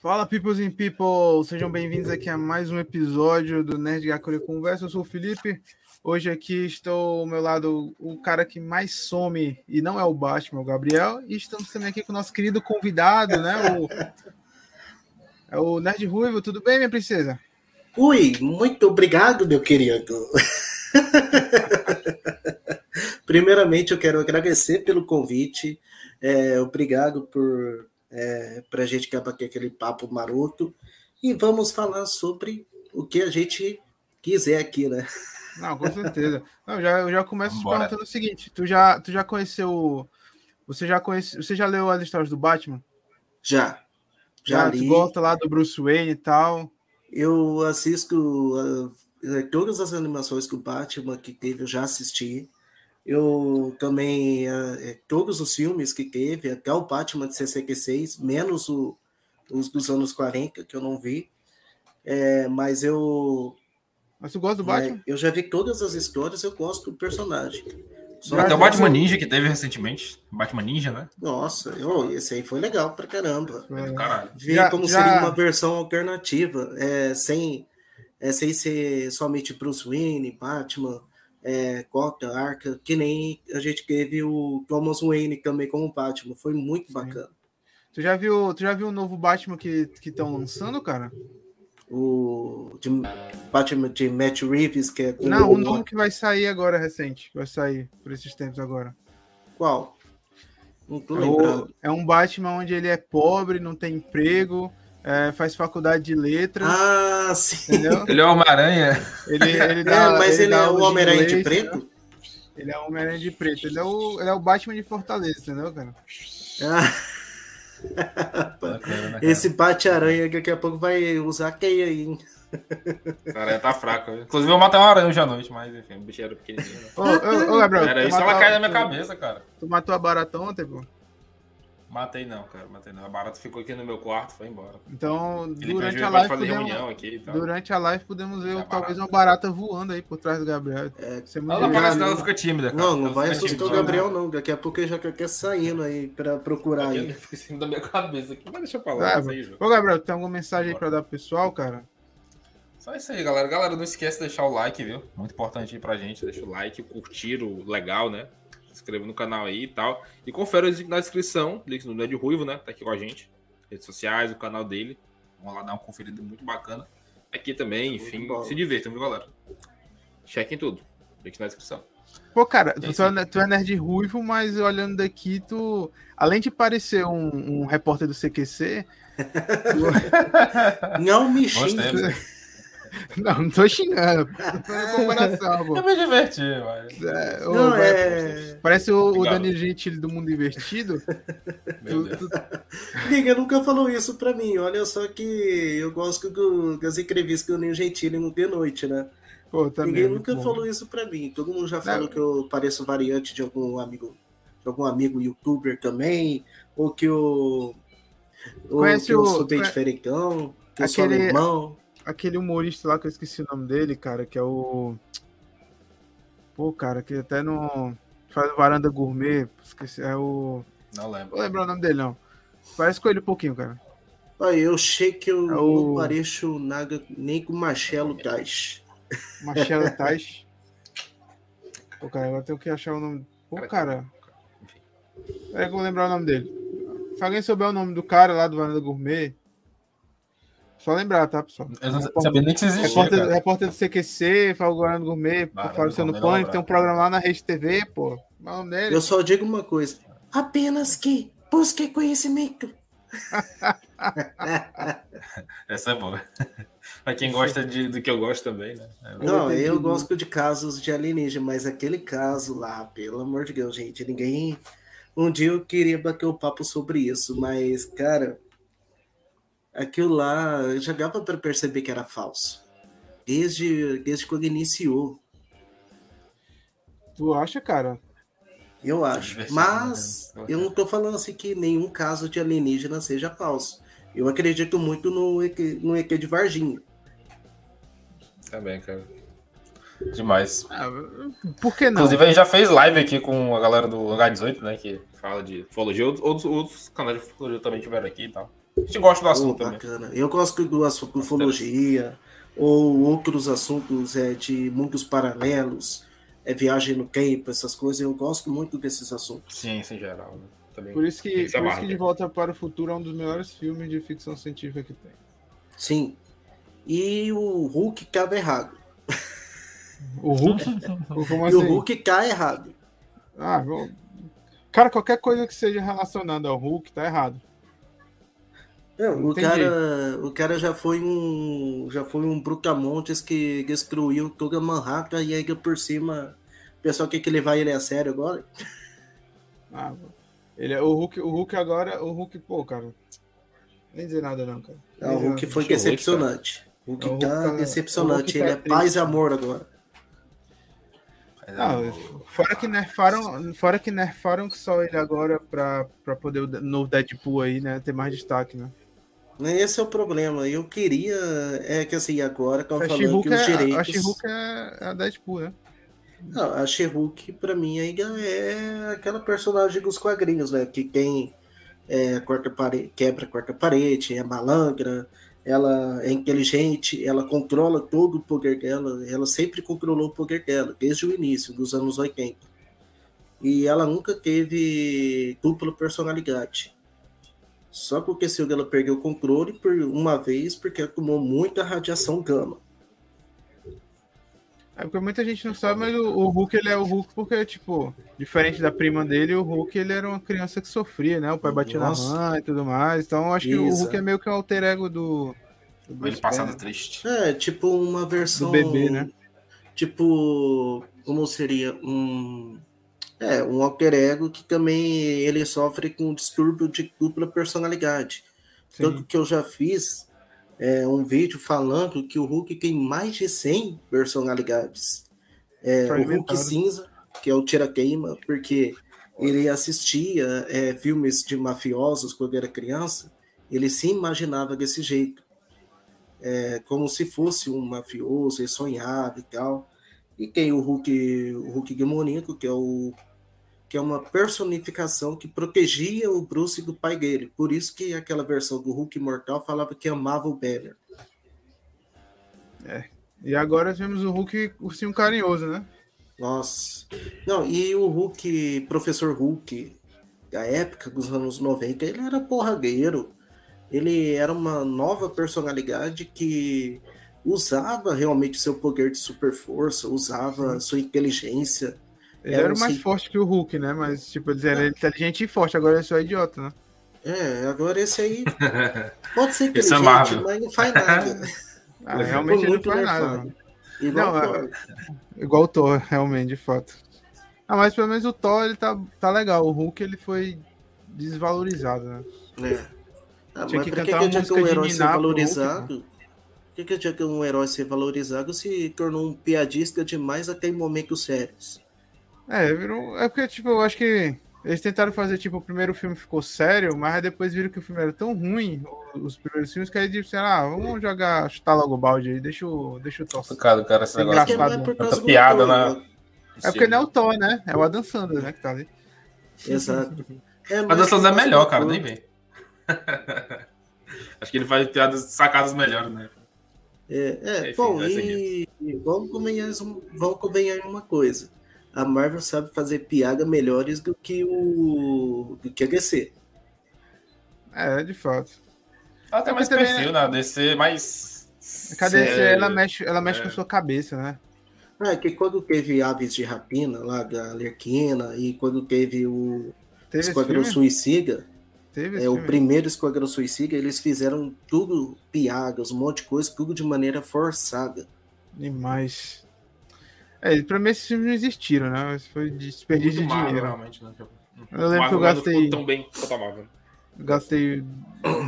Fala, peoples and people! Sejam bem-vindos aqui a mais um episódio do Nerd Gakure Conversa. Eu sou o Felipe. Hoje aqui estou ao meu lado o cara que mais some, e não é o Batman, é o Gabriel. E estamos também aqui com o nosso querido convidado, né? O, é o Nerd Ruivo. Tudo bem, minha princesa? Ui, muito obrigado, meu querido. Primeiramente, eu quero agradecer pelo convite. É, obrigado por é, para a gente acabar aqui aquele papo maroto. E vamos falar sobre o que a gente quiser aqui, né? Não, com certeza. Não, já, eu já começo te perguntando o seguinte: tu já, tu já conheceu. Você já conhece, você já leu as histórias do Batman? Já. Já, já li. Tu gosta lá do Bruce Wayne e tal? Eu assisto uh, todas as animações que o Batman que teve, eu já assisti. Eu também, uh, todos os filmes que teve, até o Batman de 66, menos o, os dos anos 40, que eu não vi. É, mas eu. Mas tu gosta do Batman? É, eu já vi todas as histórias, eu gosto do personagem. Só Até o Batman eu... Ninja que teve recentemente. Batman Ninja, né? Nossa, eu, esse aí foi legal pra caramba. É. Ver já, como já... seria uma versão alternativa, é, sem, é, sem ser somente Bruce Wayne, Batman, é, Cota, Arca, que nem a gente teve o Thomas Wayne também como Batman. Foi muito bacana. Tu já viu, tu já viu o novo Batman que estão lançando, cara? O de, Batman de Matt Reeves, que é. Não, o, novo que vai sair agora, recente. Vai sair por esses tempos agora. Qual? Não tô é lembrando. É um Batman onde ele é pobre, não tem emprego, é, faz faculdade de letras. Ah, sim. Entendeu? Ele é Homem-Aranha. Ele, ele dá, é, mas ele, ele é o Homem-Aranha de, de, preto? Né? Ele é o Homem-Aranha de preto. Ele é o, ele é o Batman de Fortaleza, entendeu, cara? Ah. Bacana, Esse bate-aranha daqui a pouco vai usar quem aí, hein? Cara, tá fraco. Inclusive, eu matei uma aranha hoje à noite, mas enfim, o bicho era pequenininho. Né? Ô, ô, ô, Gabriel, era isso, ela cai na minha cabeça, cara. Tu matou a barata ontem, pô? Matei não, cara, matei não. A barata ficou aqui no meu quarto, foi embora. Então, durante a live podemos, aqui, durante a live podemos ver talvez uma barata voando aí por trás do Gabriel. É, ela não parece ela fica tímida, cara. Não, não vai assustar o Gabriel não, daqui a pouco ele já quer saindo aí pra procurar aí. Fica em cima da minha cabeça aqui, mas deixa eu falar. É, aí, Ô, Gabriel, tem alguma mensagem aí pra dar pro pessoal, cara? Só isso aí, galera. Galera, não esquece de deixar o like, viu? Muito importante aí pra gente. Deixa o like, curtir o legal, né? Se inscreva no canal aí e tal. E confere o link na descrição, link no Ned Ruivo, né? Tá aqui com a gente. Redes sociais, o canal dele. Vamos lá dar uma conferida muito bacana. Aqui também, enfim, se divirtam, viu, galera? Chequem tudo. Link na descrição. Pô, cara, tu, é, tu é nerd ruivo, mas olhando daqui, tu. Além de parecer um, um repórter do CQC. tu... Não me xingue. Não, não tô xingando. comparação, pô. Eu me diverti, mas. É, não, é... Parece o, o Danilo Gentili do Mundo Invertido. Meu tu... Liga, nunca falou isso pra mim. Olha só que eu gosto do, das entrevistas que o Danilo Gentili no de noite, né? Pô, também, Ninguém nunca bom. falou isso pra mim. Todo mundo já falou que eu pareço variante de algum amigo, de algum amigo youtuber também, ou que eu, ou que eu sou bem diferentão, que aquele... eu sou alemão aquele humorista lá que eu esqueci o nome dele, cara, que é o. Pô, cara, que até no. Faz varanda gourmet. Esqueci. É o. Não lembro. Vou lembrar o nome dele, não. Parece com ele um pouquinho, cara. Olha, eu sei que eu é o... não pareço nada nem com Marcelo Tais. Marcelo Tais. Pô, cara, agora tenho que achar o nome. Pô, cara. É que eu vou lembrar o nome dele. Se alguém souber o nome do cara lá do Varanda Gourmet, só lembrar, tá, pessoal? Eu não sabia nem que existia. Repórter, repórter do CQC, Fábio Guarani Gourmet, Fábio no Pânico, tem um programa lá na Rede TV, pô. Eu só digo uma coisa: apenas que busque conhecimento. Essa é boa. Pra quem gosta de, do que eu gosto também, né? É não, eu gosto de casos de alienígena, mas aquele caso lá, pelo amor de Deus, gente, ninguém. Um dia eu queria bater o um papo sobre isso, mas, cara, aquilo lá já dava para perceber que era falso. Desde, desde quando iniciou. Tu acha, cara? Eu acho. Mas né? eu não tô falando assim que nenhum caso de alienígena seja falso. Eu acredito muito no EQ, no EQ de Varginha. Também, cara. Demais. Ah, por que não? Inclusive, a gente já fez live aqui com a galera do H18, né? Que fala de ufologia. Outros, outros canais de ufologia também tiveram aqui e tal. A gente gosta do assunto oh, bacana. Eu gosto do assunto ufologia, ou outros assuntos é, de mundos paralelos, é, viagem no tempo, essas coisas. Eu gosto muito desses assuntos. Ciência em geral, né? Também por isso que, por isso que De Volta para o Futuro é um dos melhores filmes de ficção científica que tem. Sim. E o Hulk cabe errado. O Hulk? Como assim? E o assim? Hulk cai errado. Ah, Cara, qualquer coisa que seja relacionada ao Hulk tá errado. Não, o, cara, o cara já foi um já foi um Brutamontes que destruiu toda Manhattan e aí por cima o pessoal quer que levar ele a sério agora. Ah, ele é o Hulk, o Hulk agora, o Hulk, pô, cara. Nem dizer nada não, cara. Não, o Hulk foi decepcionante. O Hulk, tá, tá decepcionante, ele tá é paz e amor agora. Não, fora que nerfaram, fora que nerfaram só ele agora pra, pra poder o novo Deadpool aí, né, ter mais destaque, né? Esse é o problema. Eu queria. É que assim, agora falando que os direitos. A she é a Deadpool, né? Não, a she pra mim, ainda é aquela personagem dos quadrinhos, né? Que quem é, quarta parede, quebra a quarta parede, é malangra, ela é inteligente, ela controla todo o poder dela, ela sempre controlou o poder dela, desde o início, dos anos 80. E ela nunca teve dupla personalidade. Só porque o ela perdeu o controle por uma vez porque tomou muita radiação gama. É porque muita gente não sabe, mas o, o, Hulk ele é o Hulk porque, tipo, diferente da prima dele, o Hulk ele era uma criança que sofria, né? O pai batia Nossa. na mãe e tudo mais. Então acho Isso. que o Hulk é meio que o alter ego do. do ele passado triste. É, tipo uma versão. Do bebê, né? Tipo, como seria? Um é, um alter ego que também ele sofre com um distúrbio de dupla personalidade. Sim. Tanto que eu já fiz é, um vídeo falando que o Hulk tem mais de 100 personalidades. É, o Hulk cinza, que é o tira-queima, porque ele assistia é, filmes de mafiosos quando era criança, ele se imaginava desse jeito. É, como se fosse um mafioso, ele sonhava e tal. E tem o Hulk, o Hulk demoníaco, que é o que é uma personificação que protegia o Bruce do pai dele. Por isso que aquela versão do Hulk Mortal falava que amava o Banner. É. E agora temos o Hulk ursinho carinhoso, né? Nossa. Não, e o Hulk, professor Hulk, da época dos anos 90, ele era porragueiro. Ele era uma nova personalidade que usava realmente seu poder de super força, usava sua inteligência ele era, era mais forte que o Hulk, né? Mas, tipo, eles eram inteligente e forte, agora ele é só idiota, né? É, agora esse aí pode ser inteligente, é mas não faz nada. ah, realmente ele não faz nada. Igual, não, o Thor. É, igual o Thor, realmente, de fato. Ah, mas pelo menos o Thor, ele tá, tá legal. O Hulk, ele foi desvalorizado, né? É. Ah, Tinha que, que cantar que, que um herói ser valorizado? Hulk, que, que tinha que um herói ser valorizado se tornou um piadista demais até em momentos sérios? É, virou. É porque, tipo, eu acho que eles tentaram fazer, tipo, o primeiro filme ficou sério, mas depois viram que o filme era tão ruim, os primeiros filmes, que aí disseram, ah, vamos jogar, chutar logo o balde aí, deixa o, deixa o Thor. Cara, cara, esse negócio é tanta piada na... Né? É porque não é o Thor, né? É o Adam Sandler, né, que tá ali. Exato. É, o Adam Sandler é melhor, cara, nem vem. Acho que ele faz piadas sacadas melhores, né? É, é, Enfim, bom, e vamos convenhar, vamos convenhar uma coisa a Marvel sabe fazer piada melhores do que o do que a DC. É, de fato. Ela tem mais também, perfil na DC, mas a DC ela mexe, ela mexe é. com sua cabeça, né? Ah, é que quando teve Aves de Rapina lá da Lerquina e quando teve o teve Esquadrão Suicida, teve é, o primeiro Esquadrão Suicida, eles fizeram tudo piadas, um monte de coisa, tudo de maneira forçada. Demais. É, pra mim esses filmes não existiram, né? Mas foi desperdício de dinheiro. Realmente, né? Eu lembro que eu gastei. Tão bem Gastei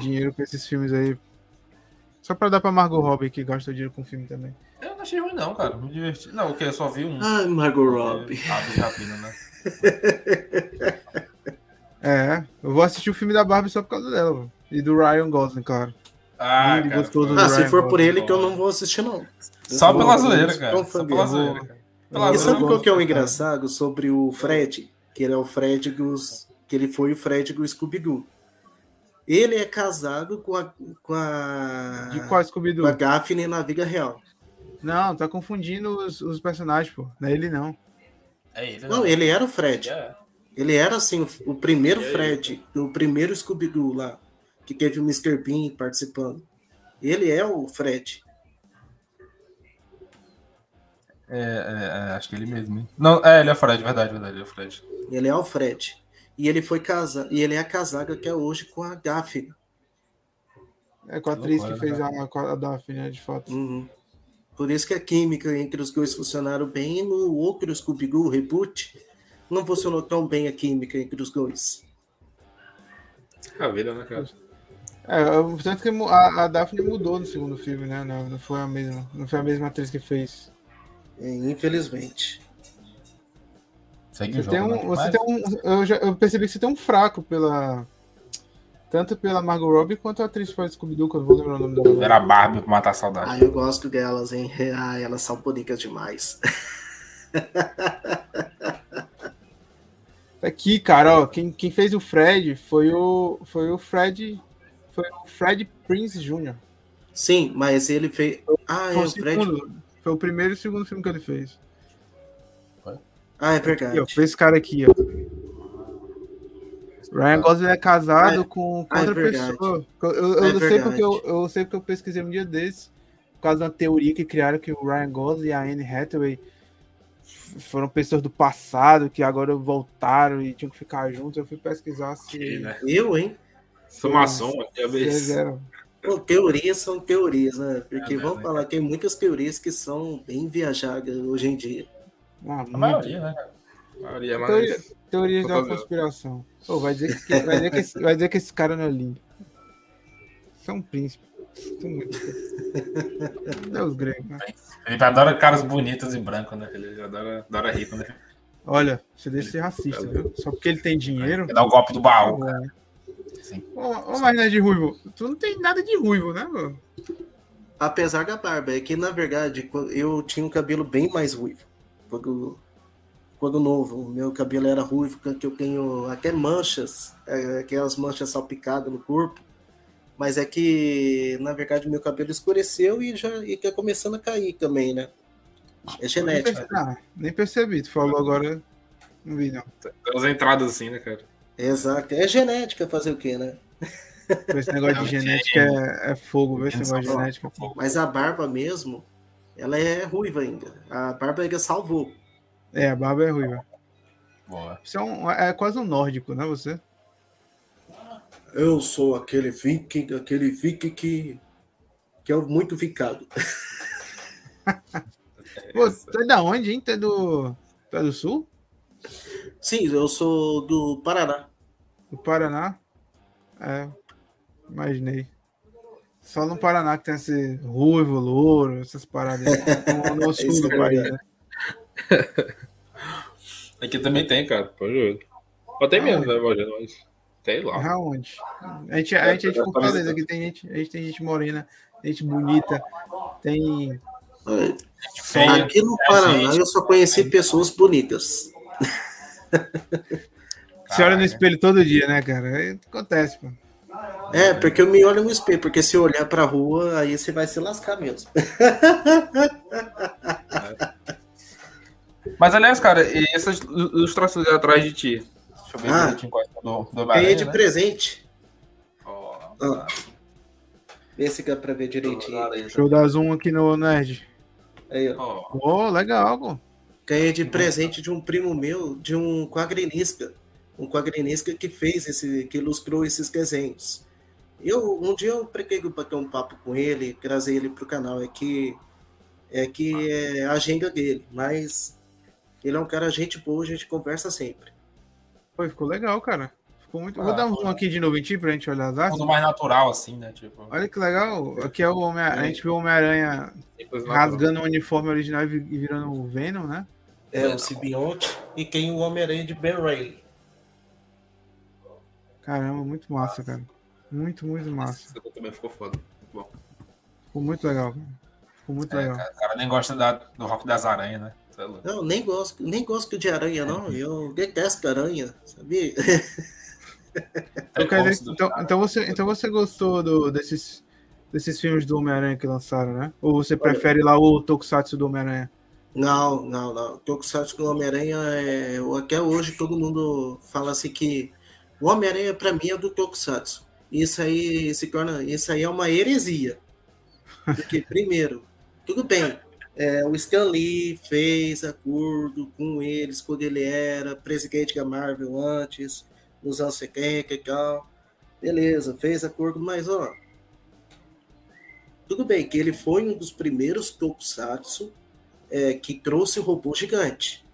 dinheiro com esses filmes aí. Só pra dar pra Margot Robbie que gasta dinheiro com filme também. Eu não achei ruim, não, cara. Me diverti. Não, o que? Eu só vi um. Ai, Margot Robbie. Ah, de rapina, né? é, eu vou assistir o filme da Barbie só por causa dela. E do Ryan Gosling, claro. Ah, cara, ah se for por ele que eu não vou assistir, não. Só pela zoeira, cara. Só pela zoeira, cara e sabe qual que é o engraçado sobre o Fred? Que ele é o Fred dos. Que ele foi o Fred do Scooby-Doo. Ele é casado com a. Com a de qual scooby Com a Gaffney na vida real. Não, tá confundindo os, os personagens, pô. Não é ele, não. É ele, não. não ele era o Fred. É. Ele era, assim, o, o primeiro é Fred, o primeiro Scooby-Doo lá, que teve o Mr. Bean participando. Ele é o Fred. É, é, é, acho que ele mesmo. Hein? Não, é, ele é o Fred, verdade, verdade, ele é o Fred. Ele é o Fred. E ele foi casado, e ele é casado até hoje com a Daphne. É com a atriz que fez né, a, a Daphne, né, de fato. Uhum. Por isso que a química entre os dois funcionaram bem e no outro Scooby-Doo reboot não funcionou tão bem a química entre os dois. A vida, né, cara? É, tanto que a, a Daphne mudou no segundo filme, né? Não, não, foi a mesma, não foi a mesma atriz que fez. É, infelizmente. Segue você jogo, tem um, né? você Mas... tem um, eu, já, eu percebi que você tem um fraco pela tanto pela Margot Robbie quanto a atriz que faz Scooby-Doo, que eu vou lembrar o nome dela. Era Barbie pra matar a saudade. Ah, eu gosto delas, hein? Ah, elas são bonitas demais. Aqui, cara, ó, quem, quem fez o Fred foi o, foi o Fred. Foi o Fred Prince Jr. Sim, mas ele fez. Ah, foi é o, Fred. Segundo, foi o primeiro e o segundo filme que ele fez. Ah, é verdade. Aqui, ó, esse cara aqui, ó. Ryan Gosling é casado ah, com, com ah, é outra é pessoa. Eu, eu, é sei porque eu, eu sei porque eu pesquisei um dia desses, por causa da teoria que criaram que o Ryan Gosling e a Anne Hathaway foram pessoas do passado que agora voltaram e tinham que ficar juntos. Eu fui pesquisar se. Né? Eu, hein? Somação, talvez. Pô, teorias são teorias, né? Porque é, vamos né, falar que tem muitas teorias que são bem viajadas hoje em dia. Ah, a maioria, né? A maioria, mas... Teoria, teorias da conspiração. Pô, vai, dizer que, vai, dizer que esse, vai dizer que esse cara não é lindo. Isso é um príncipe. Deus grego, né? Ele adora caras bonitos e brancos, né? Ele adora, adora rico, né? Olha, você deixa de ser racista, viu? Só porque ele tem dinheiro. Ele dá o golpe do baú, é. Sim. Ô, ô mas não é de ruivo. Tu não tem nada de ruivo, né, mano? Apesar da barba, é que na verdade eu tinha um cabelo bem mais ruivo. Quando, quando novo, meu cabelo era ruivo, que eu tenho até manchas, é, aquelas manchas salpicadas no corpo. Mas é que, na verdade, meu cabelo escureceu e já e tá começando a cair também, né? É genética. Nem percebi, ah, nem percebi. tu falou agora, não vi não. Tem as entradas assim, né, cara? Exato. É genética fazer o quê, né? Esse negócio de genética é, é fogo? Esse negócio de genética é fogo. Mas a barba mesmo, ela é ruiva ainda. A barba ainda salvou. É, a barba é ruiva. Boa. Você é, um, é quase um nórdico, né, você? Eu sou aquele viking, aquele viking que, que é muito vicado. Pô, é da onde, hein? Tu é do, tu é do sul? Sim, eu sou do Paraná. Do Paraná? É, imaginei. Só no Paraná que tem esse ruivo, louro, essas paradas. No, no sul do país, né? Aqui também tem, cara. Pode Até mesmo, né, mas tem lá. Aonde? A gente, a gente é de Fortaleza, aqui tem gente, a gente tem gente morena, gente bonita, tem. Aqui no Paraná eu só conheci pessoas bonitas. Você olha no espelho todo dia, né, cara? Acontece, pô. É, porque eu me olho no espelho, porque se olhar pra rua, aí você vai se lascar mesmo. Mas, aliás, cara, e essas ilustrações atrás de ti? Deixa eu ver ah, do, do Ganhei de né? presente. Oh, ah. Esse que é pra ver direitinho. Deixa eu dar zoom aqui no Nerd. Aí, ó. Oh, legal, pô. Ganhei de presente de um primo meu, de um quadrinista. Um quadrinista que fez esse, que ilustrou esses desenhos. Eu, um dia eu preguei para ter um papo com ele, trazer ele para o canal. É que é que é a agenda dele, mas ele é um cara gente boa, a gente conversa sempre. Foi, ficou legal, cara. Ficou muito. Ah, Vou dar um zoom aqui de novo em ti pra gente olhar as artes. Tudo mais natural, assim, né? Tipo... Olha que legal. Aqui é o Homem A gente viu o Homem-Aranha rasgando o uniforme original e virando o Venom, né? É, o Sibionte e quem o Homem-Aranha de Ben Reilly. Caramba, muito massa, cara. Muito, muito massa. Esse também ficou foda. Muito bom. Ficou muito legal, cara. Ficou muito é, legal. Cara, o cara nem gosta da, do rock das aranhas, né? É não, nem gosto, nem gosto de aranha, não. Eu detesto aranha, sabia? então, dizer, então, então, você, então você gostou do, desses, desses filmes do Homem-Aranha que lançaram, né? Ou você prefere lá o Tokusatsu do Homem-Aranha? Não, não, não. Tokusatsu do Homem-Aranha, é... até hoje todo mundo fala assim que o Homem-Aranha para mim é do Tokusatsu. Isso aí se torna, isso aí é uma heresia. Porque primeiro, tudo bem, é, o Stan Lee fez acordo com eles quando ele era presidente da Marvel antes, nos anos 70 e tal. Beleza, fez acordo, mas ó. Tudo bem que ele foi um dos primeiros tokusatsu é, que trouxe o robô gigante.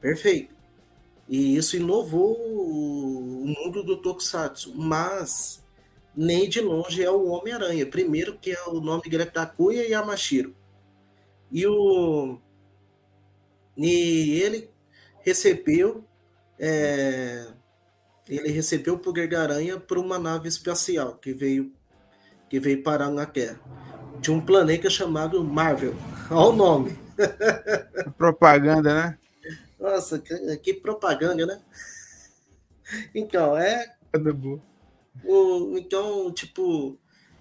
Perfeito. E isso inovou o mundo do tokusatsu. Mas nem de longe é o Homem-Aranha. Primeiro que é o nome dele é Takuya Yamashiro. E, o, e ele recebeu é, ele recebeu o poder da aranha por uma nave espacial que veio que veio parar na Terra de um planeta chamado Marvel. Olha o nome. Propaganda, né? Nossa, que, que propaganda, né? Então, é. O, então, tipo,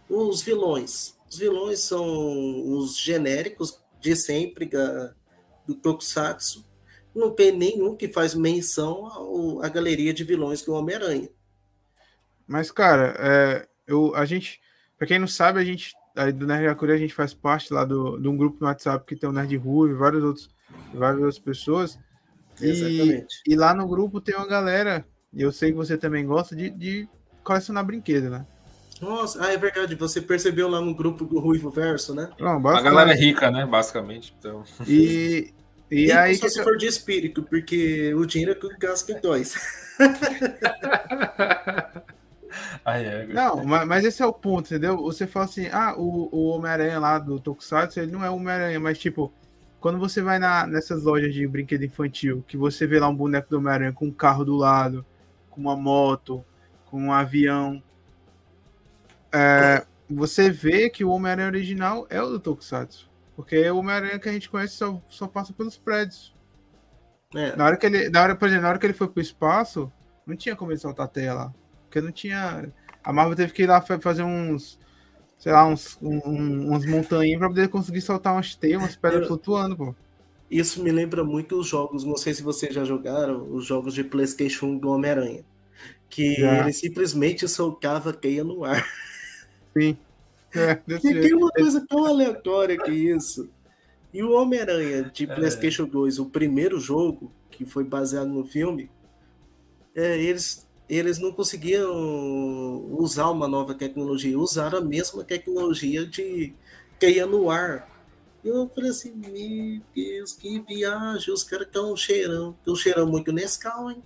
os vilões. Os vilões são os genéricos de sempre da, do Tokusatsu, não tem nenhum que faz menção ao, à galeria de vilões do Homem-Aranha. Mas, cara, é, eu, a gente, pra quem não sabe, a gente, aí do Nerd Yakuri, a gente faz parte lá do, de um grupo no WhatsApp que tem o Nerd Rui, vários outros, várias outras pessoas. E, e, lá no grupo tem uma galera, e eu sei que você também gosta de, de colecionar brinquedo, né? Nossa, ah, é verdade. Você percebeu lá no grupo do Ruivo Verso, né? Não, a galera é rica, né? Basicamente. Então... E, e Rico aí. Só se for de espírito, porque o dinheiro é que gasta em dois. é, não, mas, mas, esse é o ponto, entendeu? Você fala assim, ah, o, o Homem-Aranha lá do Tokusatsu, ele não é o Homem-Aranha, mas tipo, quando você vai na, nessas lojas de brinquedo infantil, que você vê lá um boneco do Homem-Aranha com um carro do lado, com uma moto, com um avião, é, você vê que o Homem-Aranha original é o do Tokusatsu. Porque o Homem-Aranha que a gente conhece só, só passa pelos prédios. É. Na hora que ele, na hora, por exemplo, na hora que ele foi pro espaço, não tinha como ele soltar a teia lá. Porque não tinha. A Marvel teve que ir lá fazer uns. Sei lá, uns, um, umas montanhas pra poder conseguir soltar umas teias, umas pedras Eu... flutuando, pô. Isso me lembra muito os jogos, não sei se vocês já jogaram, os jogos de PlayStation do Homem-Aranha. Que já. ele simplesmente soltava teia no ar. Sim. É, tem uma coisa tão aleatória que isso. E o Homem-Aranha de é. PlayStation 2, o primeiro jogo, que foi baseado no filme, é, eles, eles não conseguiam usar uma nova tecnologia, usaram a mesma tecnologia de que ia no ar. Eu falei assim, meu Deus, que viagem, os caras estão cheirando, estão cheirando muito Nescau, hein?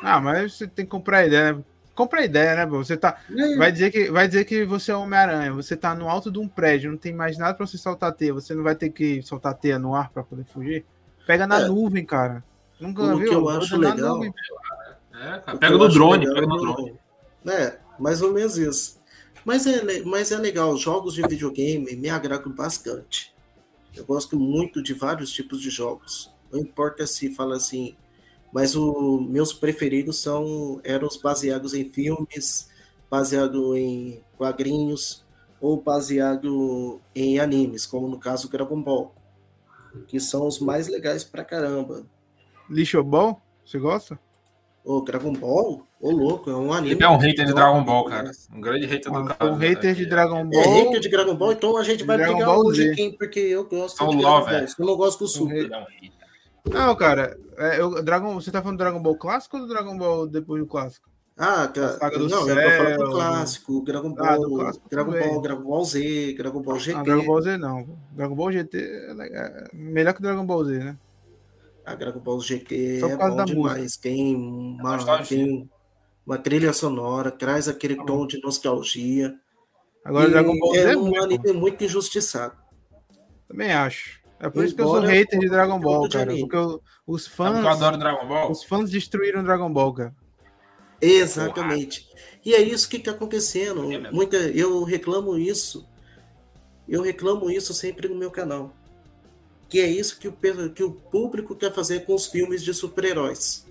Ah, mas você tem que comprar ideia, né? compra a ideia, né, Você tá. Vai dizer que, vai dizer que você é Homem-Aranha, você tá no alto de um prédio, não tem mais nada para você soltar teia, você não vai ter que soltar teia no ar para poder fugir. Pega na é. nuvem, cara. Nunca o viu? que eu acho legal. É, cara, pega no drone, legal, pega no drone. É, mais ou menos isso. Mas é, mas é legal, jogos de videogame me agradam bastante. Eu gosto muito de vários tipos de jogos. Não importa se fala assim, mas os meus preferidos são eram os baseados em filmes, baseado em quadrinhos ou baseado em animes, como no caso Dragon Ball, que são os mais legais pra caramba. Lixo Ball? Você gosta? O Dragon Ball? Ô, louco, é um anime. Ele é um hater de Dragon Ball, cara. Um grande hater do ah, cara. Um hater de Dragon é Ball. É hater de Dragon Ball, então a gente vai Dragon pegar Ball hoje quem, porque eu gosto São de Dragon Ball. Eu não gosto do Super. Não, cara, é, eu, Dragon, você tá falando do Dragon Ball clássico ou do Dragon Ball depois do clássico? Ah, cara, não, céu, eu tô falando do clássico, Dragon ah, Ball, ah, clássico Dragon Ball, Dragon Ball Z, Dragon Ball GT. Ah, Dragon Ball Z não. Dragon Ball GT é melhor que Dragon Ball Z, né? A Dragon Ball GT Só é bom demais. Música. Tem uma, tem uma trilha sonora, traz aquele ah, tom de nostalgia. Agora, e Dragon Ball Z é, é um anime muito injustiçado. Também acho. É por isso que eu sou hater de Dragon Ball, cara. Porque eu, os fãs. Eu adoro Dragon Ball. Os fãs destruíram Dragon Ball, cara. Exatamente. E é isso que está acontecendo. É Muita, eu reclamo isso. Eu reclamo isso sempre no meu canal. Que é isso que o, que o público quer fazer com os filmes de super-heróis.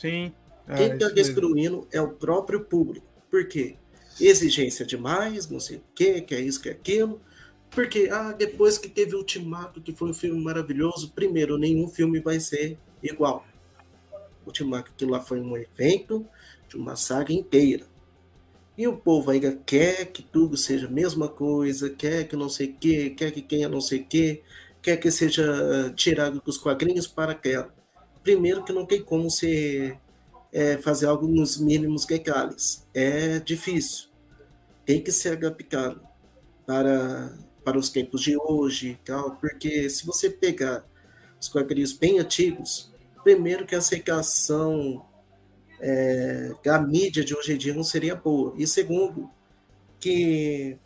Sim. É, Quem está destruindo é o próprio público. Por quê? Exigência demais, não sei o quê, que é isso, que é aquilo. Porque, ah, depois que teve Ultimato, que foi um filme maravilhoso, primeiro, nenhum filme vai ser igual. Ultimato, que lá foi um evento de uma saga inteira. E o povo ainda quer que tudo seja a mesma coisa, quer que não sei o quê, quer que quem não sei o quê, quer que seja tirado dos quadrinhos para aquela. Primeiro que não tem como ser é, fazer algo nos mínimos legais. É difícil. Tem que ser adaptado para, para os tempos de hoje, tal, porque se você pegar os quadrinhos bem antigos, primeiro que a aceitação é, a mídia de hoje em dia não seria boa. E segundo, que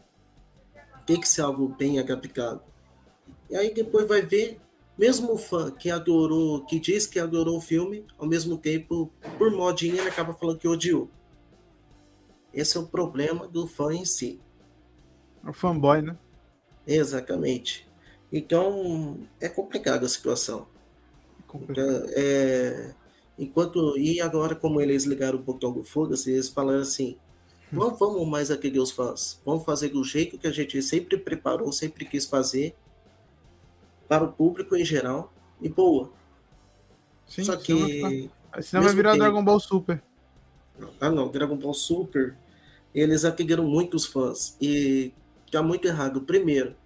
tem que ser algo bem agapicado. E aí depois vai ver, mesmo o fã que adorou, que diz que adorou o filme, ao mesmo tempo, por modinha, ele acaba falando que odiou. Esse é o problema do fã em si. É o fanboy, né? Exatamente. Então, é complicada a situação. É, complicado. é, Enquanto, e agora, como eles ligaram o botão do foda-se, eles falaram assim: não vamos mais aquele os fãs, vamos fazer do jeito que a gente sempre preparou, sempre quis fazer, para o público em geral, e boa. Sim, Só que. Senão vai virar que... Dragon Ball Super. Ah, não, Dragon Ball Super, eles atingiram muitos fãs, e tá muito errado. Primeiro,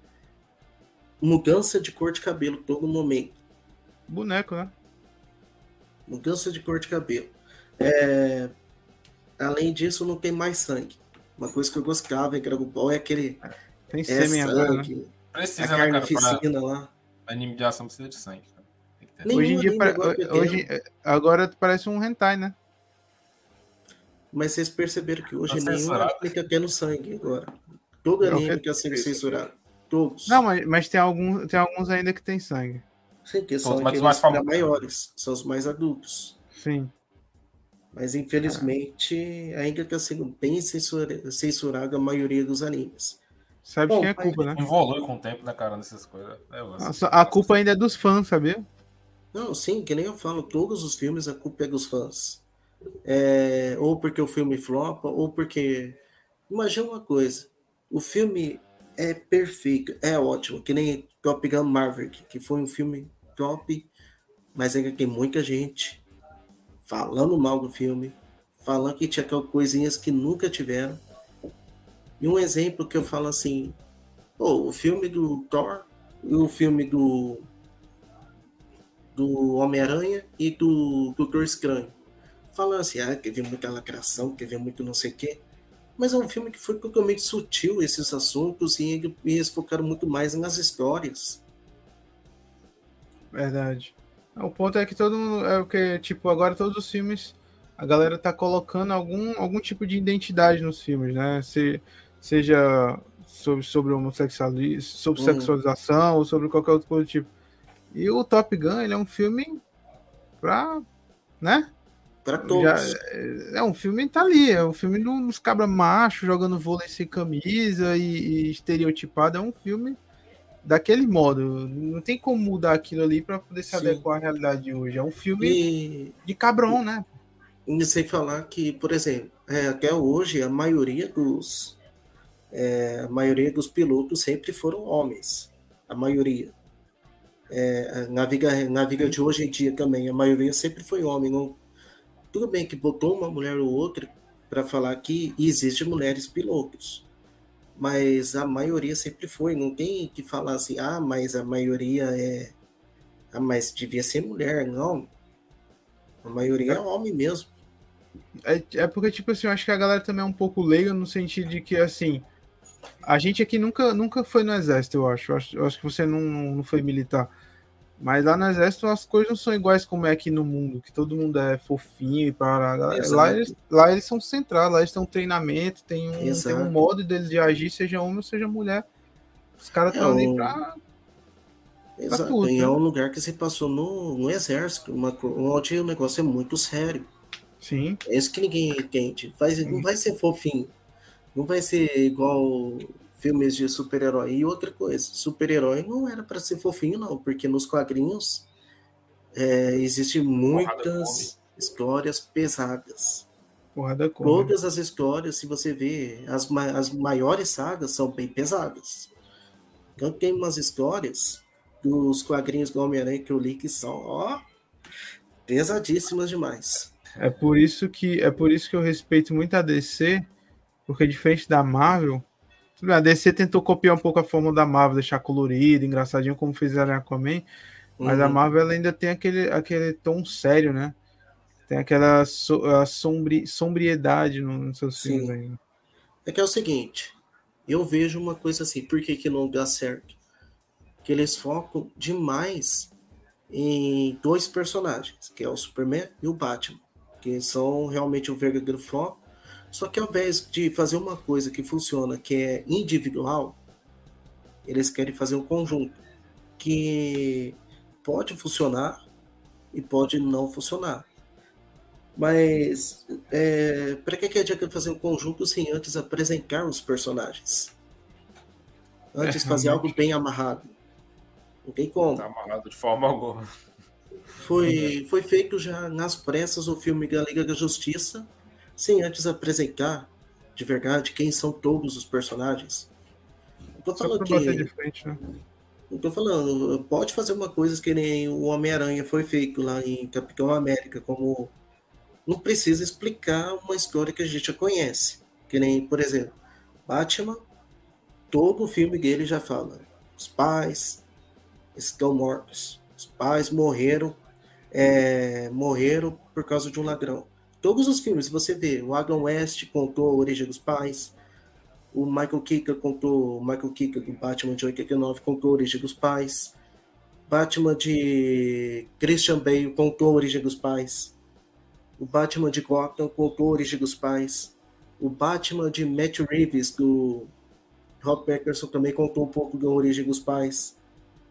mudança de cor de cabelo todo momento. Boneco, né? mudança de cor de cabelo. É, além disso, não tem mais sangue. Uma coisa que eu gostava em Dragon Ball é aquele. Tem é sangue, agora, né? Precisa, a carne né, cara, lá. Anime de ação precisa de sangue. Hoje em dia, hoje, agora parece um hentai, né? Mas vocês perceberam que hoje tá nenhum aplica tendo sangue agora. Todo não, anime que é censurado. Todos. Não, mas, mas tem, alguns, tem alguns ainda que tem sangue. Sim, que são aqueles mais famosos. maiores, são os mais adultos. Sim. Mas infelizmente ainda está sendo bem censurada a maioria dos animes. Sabe Bom, quem é a culpa, né? Evolui com o tempo, né, cara, nessas coisas. É, Nossa, a culpa ainda é dos fãs, sabia? Não, sim, que nem eu falo, todos os filmes a culpa é dos fãs. É, ou porque o filme flopa, ou porque. Imagina uma coisa: o filme é perfeito, é ótimo, que nem Top Gun Maverick, que foi um filme top, mas ainda tem muita gente falando mal do filme, falando que tinha coisinhas que nunca tiveram. E um exemplo que eu falo assim, o filme do Thor e o filme do do Homem-Aranha e do Doutor Estranho. Falando assim, ah, teve muita lacração, teve muito não sei o quê. Mas é um filme que foi totalmente sutil esses assuntos e eles focaram muito mais nas histórias. Verdade. O ponto é que todo mundo. É o que, tipo, agora todos os filmes. A galera tá colocando algum, algum tipo de identidade nos filmes, né? Se, seja sobre, sobre homossexualismo, sobre hum. sexualização ou sobre qualquer outro coisa do tipo. E o Top Gun, ele é um filme pra. né? Pra todos. Já, é, é um filme tá ali, é um filme dos cabra macho jogando vôlei sem camisa e, e estereotipado. É um filme daquele modo. Não tem como mudar aquilo ali para poder se Sim. adequar à realidade de hoje. É um filme e... de cabrão, né? E sem falar que, por exemplo, é, até hoje a maioria dos é, a maioria dos pilotos sempre foram homens. A maioria. É, na, viga, na viga de hoje em dia também, a maioria sempre foi homem. Não, tudo bem que botou uma mulher ou outra para falar que existem mulheres pilotos mas a maioria sempre foi. Não tem que falar assim, ah, mas a maioria é. Ah, mas devia ser mulher. Não. A maioria é homem mesmo. É, é porque, tipo assim, eu acho que a galera também é um pouco leiga no sentido de que, assim, a gente aqui nunca, nunca foi no exército, eu acho. Eu acho, eu acho que você não, não foi militar. Mas lá no exército as coisas não são iguais como é aqui no mundo, que todo mundo é fofinho e para lá eles, lá eles são centrados, lá eles têm um treinamento, tem um, tem um modo deles de agir, seja homem ou seja mulher. Os caras estão é ali pra. Exato, tudo, e é né? um lugar que você passou no, no exército, uma, onde o negócio é muito sério. Sim. É isso que ninguém entende. Vai, não vai ser fofinho. Não vai ser igual filmes de super-herói. E outra coisa, super-herói não era para ser fofinho, não, porque nos quadrinhos é, existem muitas. Histórias pesadas. Porrada Todas as histórias, se você ver, as, as maiores sagas são bem pesadas. Então tem umas histórias dos quadrinhos do Homem-Aranha que eu li que são, ó, pesadíssimas demais. É por isso que é por isso que eu respeito muito a DC, porque diferente da Marvel, a DC tentou copiar um pouco a forma da Marvel, deixar colorido, engraçadinho, como fizeram a Aquaman, mas uhum. a Marvel ainda tem aquele, aquele tom sério, né? Tem aquela so, sombri, sombriedade nos seus Sim. filmes ainda. É que é o seguinte, eu vejo uma coisa assim, por que, que não dá certo? Que eles focam demais em dois personagens, que é o Superman e o Batman, que são realmente o verdadeiro foco. Só que ao invés de fazer uma coisa que funciona, que é individual, eles querem fazer um conjunto que pode funcionar e pode não funcionar. Mas é, para que, que adianta fazer um conjunto sem antes apresentar os personagens? Antes é, fazer algo bem amarrado. Não tem como. Tá amarrado de forma alguma. Foi, foi feito já nas pressas o filme da Liga da Justiça, sem antes apresentar de verdade quem são todos os personagens. Não tô falando que. Frente, né? Não tô falando, pode fazer uma coisa que nem o Homem-Aranha foi feito lá em Capitão América, como não precisa explicar uma história que a gente já conhece. Que nem, por exemplo, Batman, todo o filme dele já fala: os pais estão mortos, os pais morreram, é, morreram por causa de um ladrão. Todos os filmes, você vê, o Adam West contou a origem dos pais, o Michael Keaton contou, Michael Keaton do Batman de 89 contou a origem dos pais. Batman de Christian Bale contou a origem dos pais. O Batman de Gotham contou a origem dos pais. O Batman de Matt Reeves do Rob Patterson também contou um pouco da origem dos pais.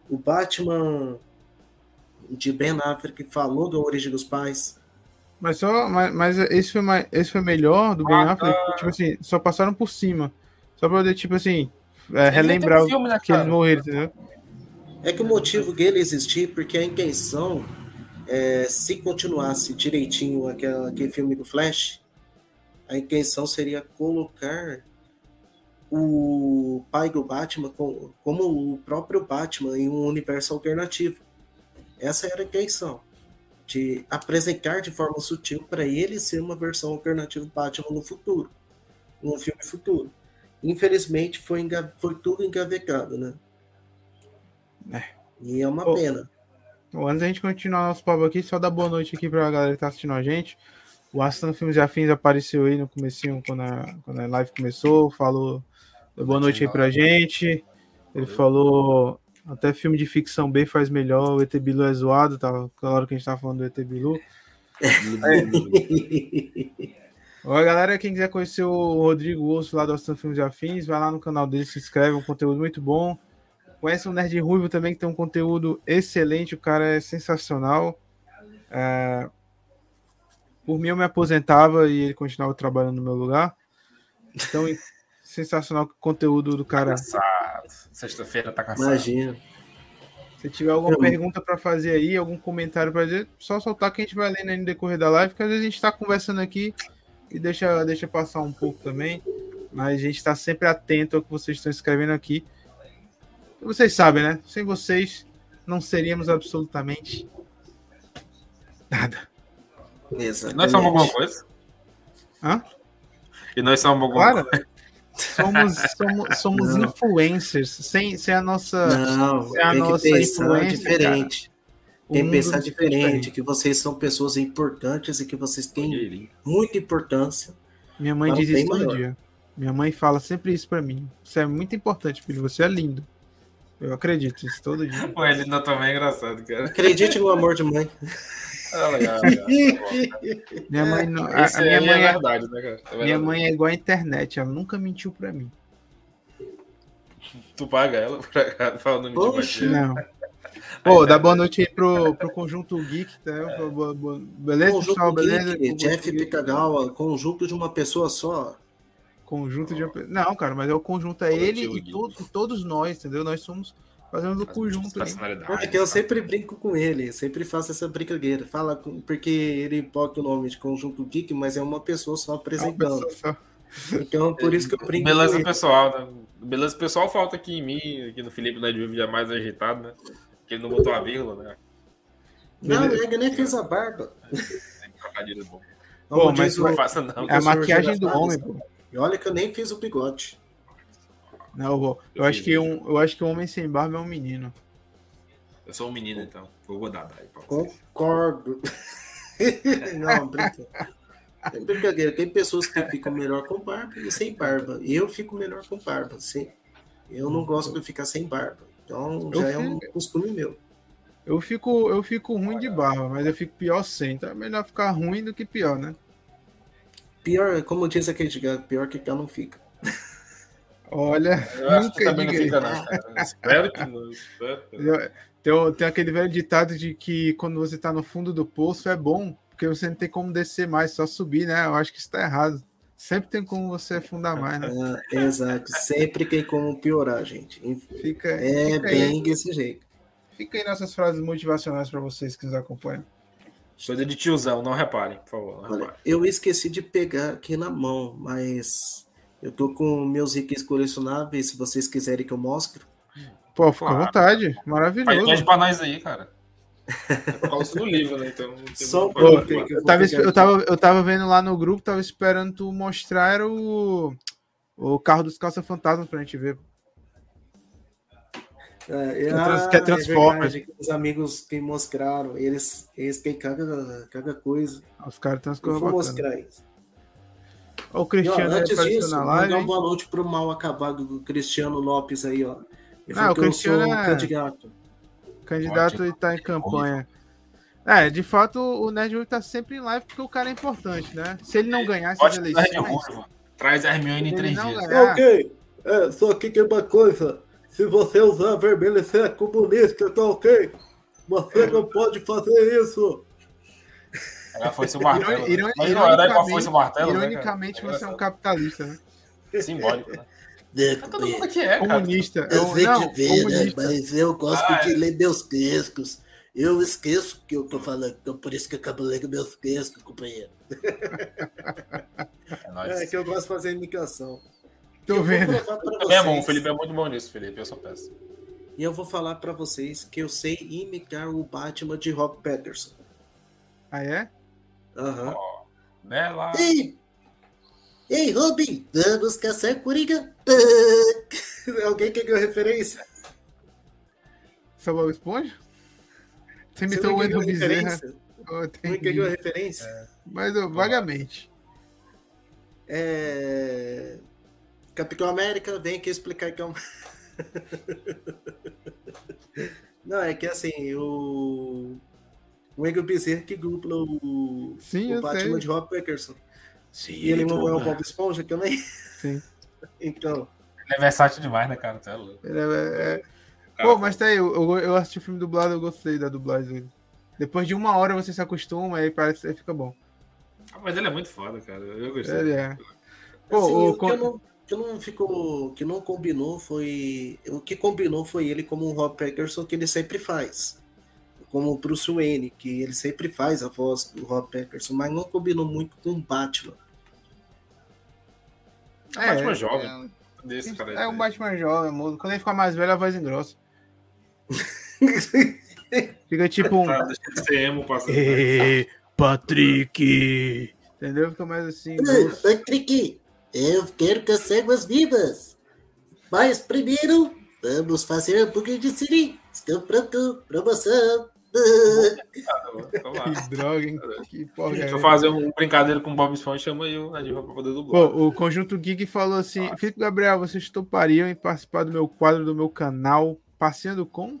O Batman de Ben Affleck falou da origem dos pais. Mas só, mas, mas esse foi mais, esse foi melhor do Ben ah, Affleck, tá. tipo assim, só passaram por cima. Só pra poder, tipo assim, é, relembrar um filme, né, que eles morreram, entendeu? É que o motivo dele existir, porque a intenção, é, se continuasse direitinho aquele, aquele filme do Flash, a intenção seria colocar o pai do Batman como, como o próprio Batman em um universo alternativo. Essa era a intenção, de apresentar de forma sutil para ele ser uma versão alternativa do Batman no futuro, num filme futuro. Infelizmente foi, foi tudo engavecado, né? É. E é uma pena. Bom, antes da gente continuar nosso papo aqui, só dar boa noite aqui para a galera que está assistindo a gente. O Aston Filmes e Afins apareceu aí no comecinho, quando a, quando a live começou, falou boa noite aí pra gente. Ele falou até filme de ficção B faz melhor, o ET Bilu é zoado, tá? Na hora que a gente tava falando do ET Bilu. Olha, galera, quem quiser conhecer o Rodrigo Osso lá do Aston Filmes e Afins, vai lá no canal dele, se inscreve, um conteúdo muito bom. Conhece o Nerd Ruivo também, que tem um conteúdo excelente, o cara é sensacional. É... Por mim, eu me aposentava e ele continuava trabalhando no meu lugar. Então, sensacional o conteúdo do cara. Tá Sexta-feira tá cansado. Imagina. Se tiver alguma eu... pergunta para fazer aí, algum comentário para dizer, só soltar que a gente vai lendo no decorrer da live, porque às vezes a gente está conversando aqui e deixa, deixa passar um pouco também. Mas a gente está sempre atento ao que vocês estão escrevendo aqui. Vocês sabem, né? Sem vocês não seríamos absolutamente nada. Exatamente. Nós somos alguma coisa? Hã? E nós somos alguma claro. coisa? Somos, somos, somos influencers, sem, sem a nossa, não, sem a nossa influência diferente. Cara. Tem que pensar diferente, que vocês são pessoas importantes e que vocês têm muita importância. Minha mãe diz isso todo dia. Minha mãe fala sempre isso para mim. Você é muito importante, filho. Você é lindo. Eu acredito isso todo dia. Pô, ele não também é engraçado, cara. Acredite no amor de mãe. Ah, legal, legal. minha mãe não. A, a minha mãe é, verdade, né, cara? É minha mãe é igual a internet, ela nunca mentiu pra mim. Tu paga ela pra falando mentir Não. Pô, dá boa noite aí pro, pro Conjunto Geek, tá? Beleza, conjunto pessoal? Beleza? Geek, Jeff Pitagawa, conjunto de uma pessoa só. Conjunto de uma... Não, cara, mas é o conjunto, é ele e todos nós, entendeu? Nós somos Fazendo o cu junto. É que eu sempre brinco com ele, sempre faço essa brincadeira. Fala com, porque ele bota o nome de conjunto geek, mas é uma pessoa só apresentando. É pessoa só. Então, por isso que eu brinco Beleza pessoal, né? Beleza pessoal falta aqui em mim, aqui no Felipe da Juve já mais agitado, né? Que ele não botou a vírgula, né? Não, ele nem fez a barba. Pô, mas não faça não. É a maquiagem do homem, pô. E olha que eu nem fiz o bigode. Não, eu, vou. eu, acho que um, eu acho que um homem sem barba é um menino. Eu sou um menino, então. Vou rodar daí. Concordo. não, brincadeira. É brincadeira. Tem pessoas que ficam melhor com barba e sem barba. Eu fico melhor com barba. Sim. Eu não gosto de ficar sem barba. Então já é um costume meu. Eu fico, eu fico ruim de barba, mas eu fico pior sem. Então é melhor ficar ruim do que pior, né? Pior, como diz aquele pior que pior não fica. Olha, eu nunca também não fica, não, espero que não. Espero. Tem, tem aquele velho ditado de que quando você tá no fundo do poço é bom, porque você não tem como descer mais, só subir, né? Eu acho que isso tá errado. Sempre tem como você afundar mais, né? Ah, exato, sempre tem como piorar, gente. Fica, é fica bem aí. desse jeito. Fica aí nossas frases motivacionais para vocês que nos acompanham. Coisa de tiozão, não reparem, por favor. Olha, eu esqueci de pegar aqui na mão, mas eu tô com meus riquos colecionáveis, se vocês quiserem que eu mostre. Pô, fica claro. à vontade. Maravilhoso. Pede pra nós aí, cara. Fala isso no livro, né? Então, Só eu, eu, tava, eu, tava, eu tava vendo lá no grupo, tava esperando tu mostrar o, o carro dos caça fantasmas pra gente ver. É, que, ah, que é Transformers. É os amigos que mostraram, eles, eles têm cada, cada coisa. Os caras têm as coisas Vou mostrar isso. O Cristiano ó, antes disso, mandar uma boa noite pro mal acabado do Cristiano Lopes aí, ó. Ele ah, o Cristiano é candidato. Candidato e tá em campanha. É, de fato, o Nerd tá sempre em live porque o cara é importante, né? Se ele não ganhar essas eleições... Traz a Hermione em três dias. Ganhar... Ok, é, só que tem uma coisa. Se você usar vermelho, você é comunista, tá ok? Você não pode fazer isso. Ela foi o martelo. Iron, Mas não era com a foice o martelo. Né, ironicamente, né, você é um capitalista, né? Simbólico, né? É, todo mundo aqui é, comunista. Eu, sei não, que vê, né? mas eu gosto ah, de é. ler meus textos. Eu esqueço que eu tô falando, então por isso que eu acabo lendo meus textos, companheiro. É, é que eu gosto de fazer indicação. Tô vendo. É bom, o Felipe é muito bom nisso, Felipe, eu só peço. E eu vou falar para vocês que eu sei imitar o Batman de Rob Patterson. Ah, é? Uhum. Oh, Ei! Ei, Robin, vamos caçar Coringa. Alguém quer ganhar referência? Bob Esponja? Você imitou o Wendel Bezerra. Alguém quer ganhar referência? É. Mas eu, vagamente. É... Capitão América, vem aqui explicar que é um... Não, é que assim, o o Engel Bezerra que dupla o, Sim, o Batman sei. de Rob Peckerson. Sim, e ele não é o Bob Esponja também? Sim. então. Ele é versátil demais, né, cara? Tá louco. Ele é, é... Pô, mas tá aí, eu, eu, eu, assisti o filme dublado, eu gostei da dublagem Depois de uma hora você se acostuma, aí parece que fica bom. Ah, mas ele é muito foda, cara. Eu gostei. Ele é. Pô, assim, o, que, não, que não ficou. que não combinou foi. O que combinou foi ele como o Rob Peckerson que ele sempre faz como o Bruce Wayne, que ele sempre faz a voz do Rob Patterson, mas não combinou muito com o Batman. É, Batman jovem. É, desse cara é um Batman jovem, mudo. Quando ele ficar mais velho, a voz engrossa. Fica tipo um. Ei, Patrick! Entendeu? Fica mais assim. Ei, Patrick, eu quero cacegas vivas. Mas primeiro, vamos fazer hambúrguer de siri. Estou pronto, promoção que droga, hein? Que porra. Deixa eu fazer um brincadeira com o Bob Esponja, chama aí o Nadiva pra poder dublar. Pô, o Conjunto Geek falou assim: ah. Felipe Gabriel, vocês topariam em participar do meu quadro do meu canal Passeando com?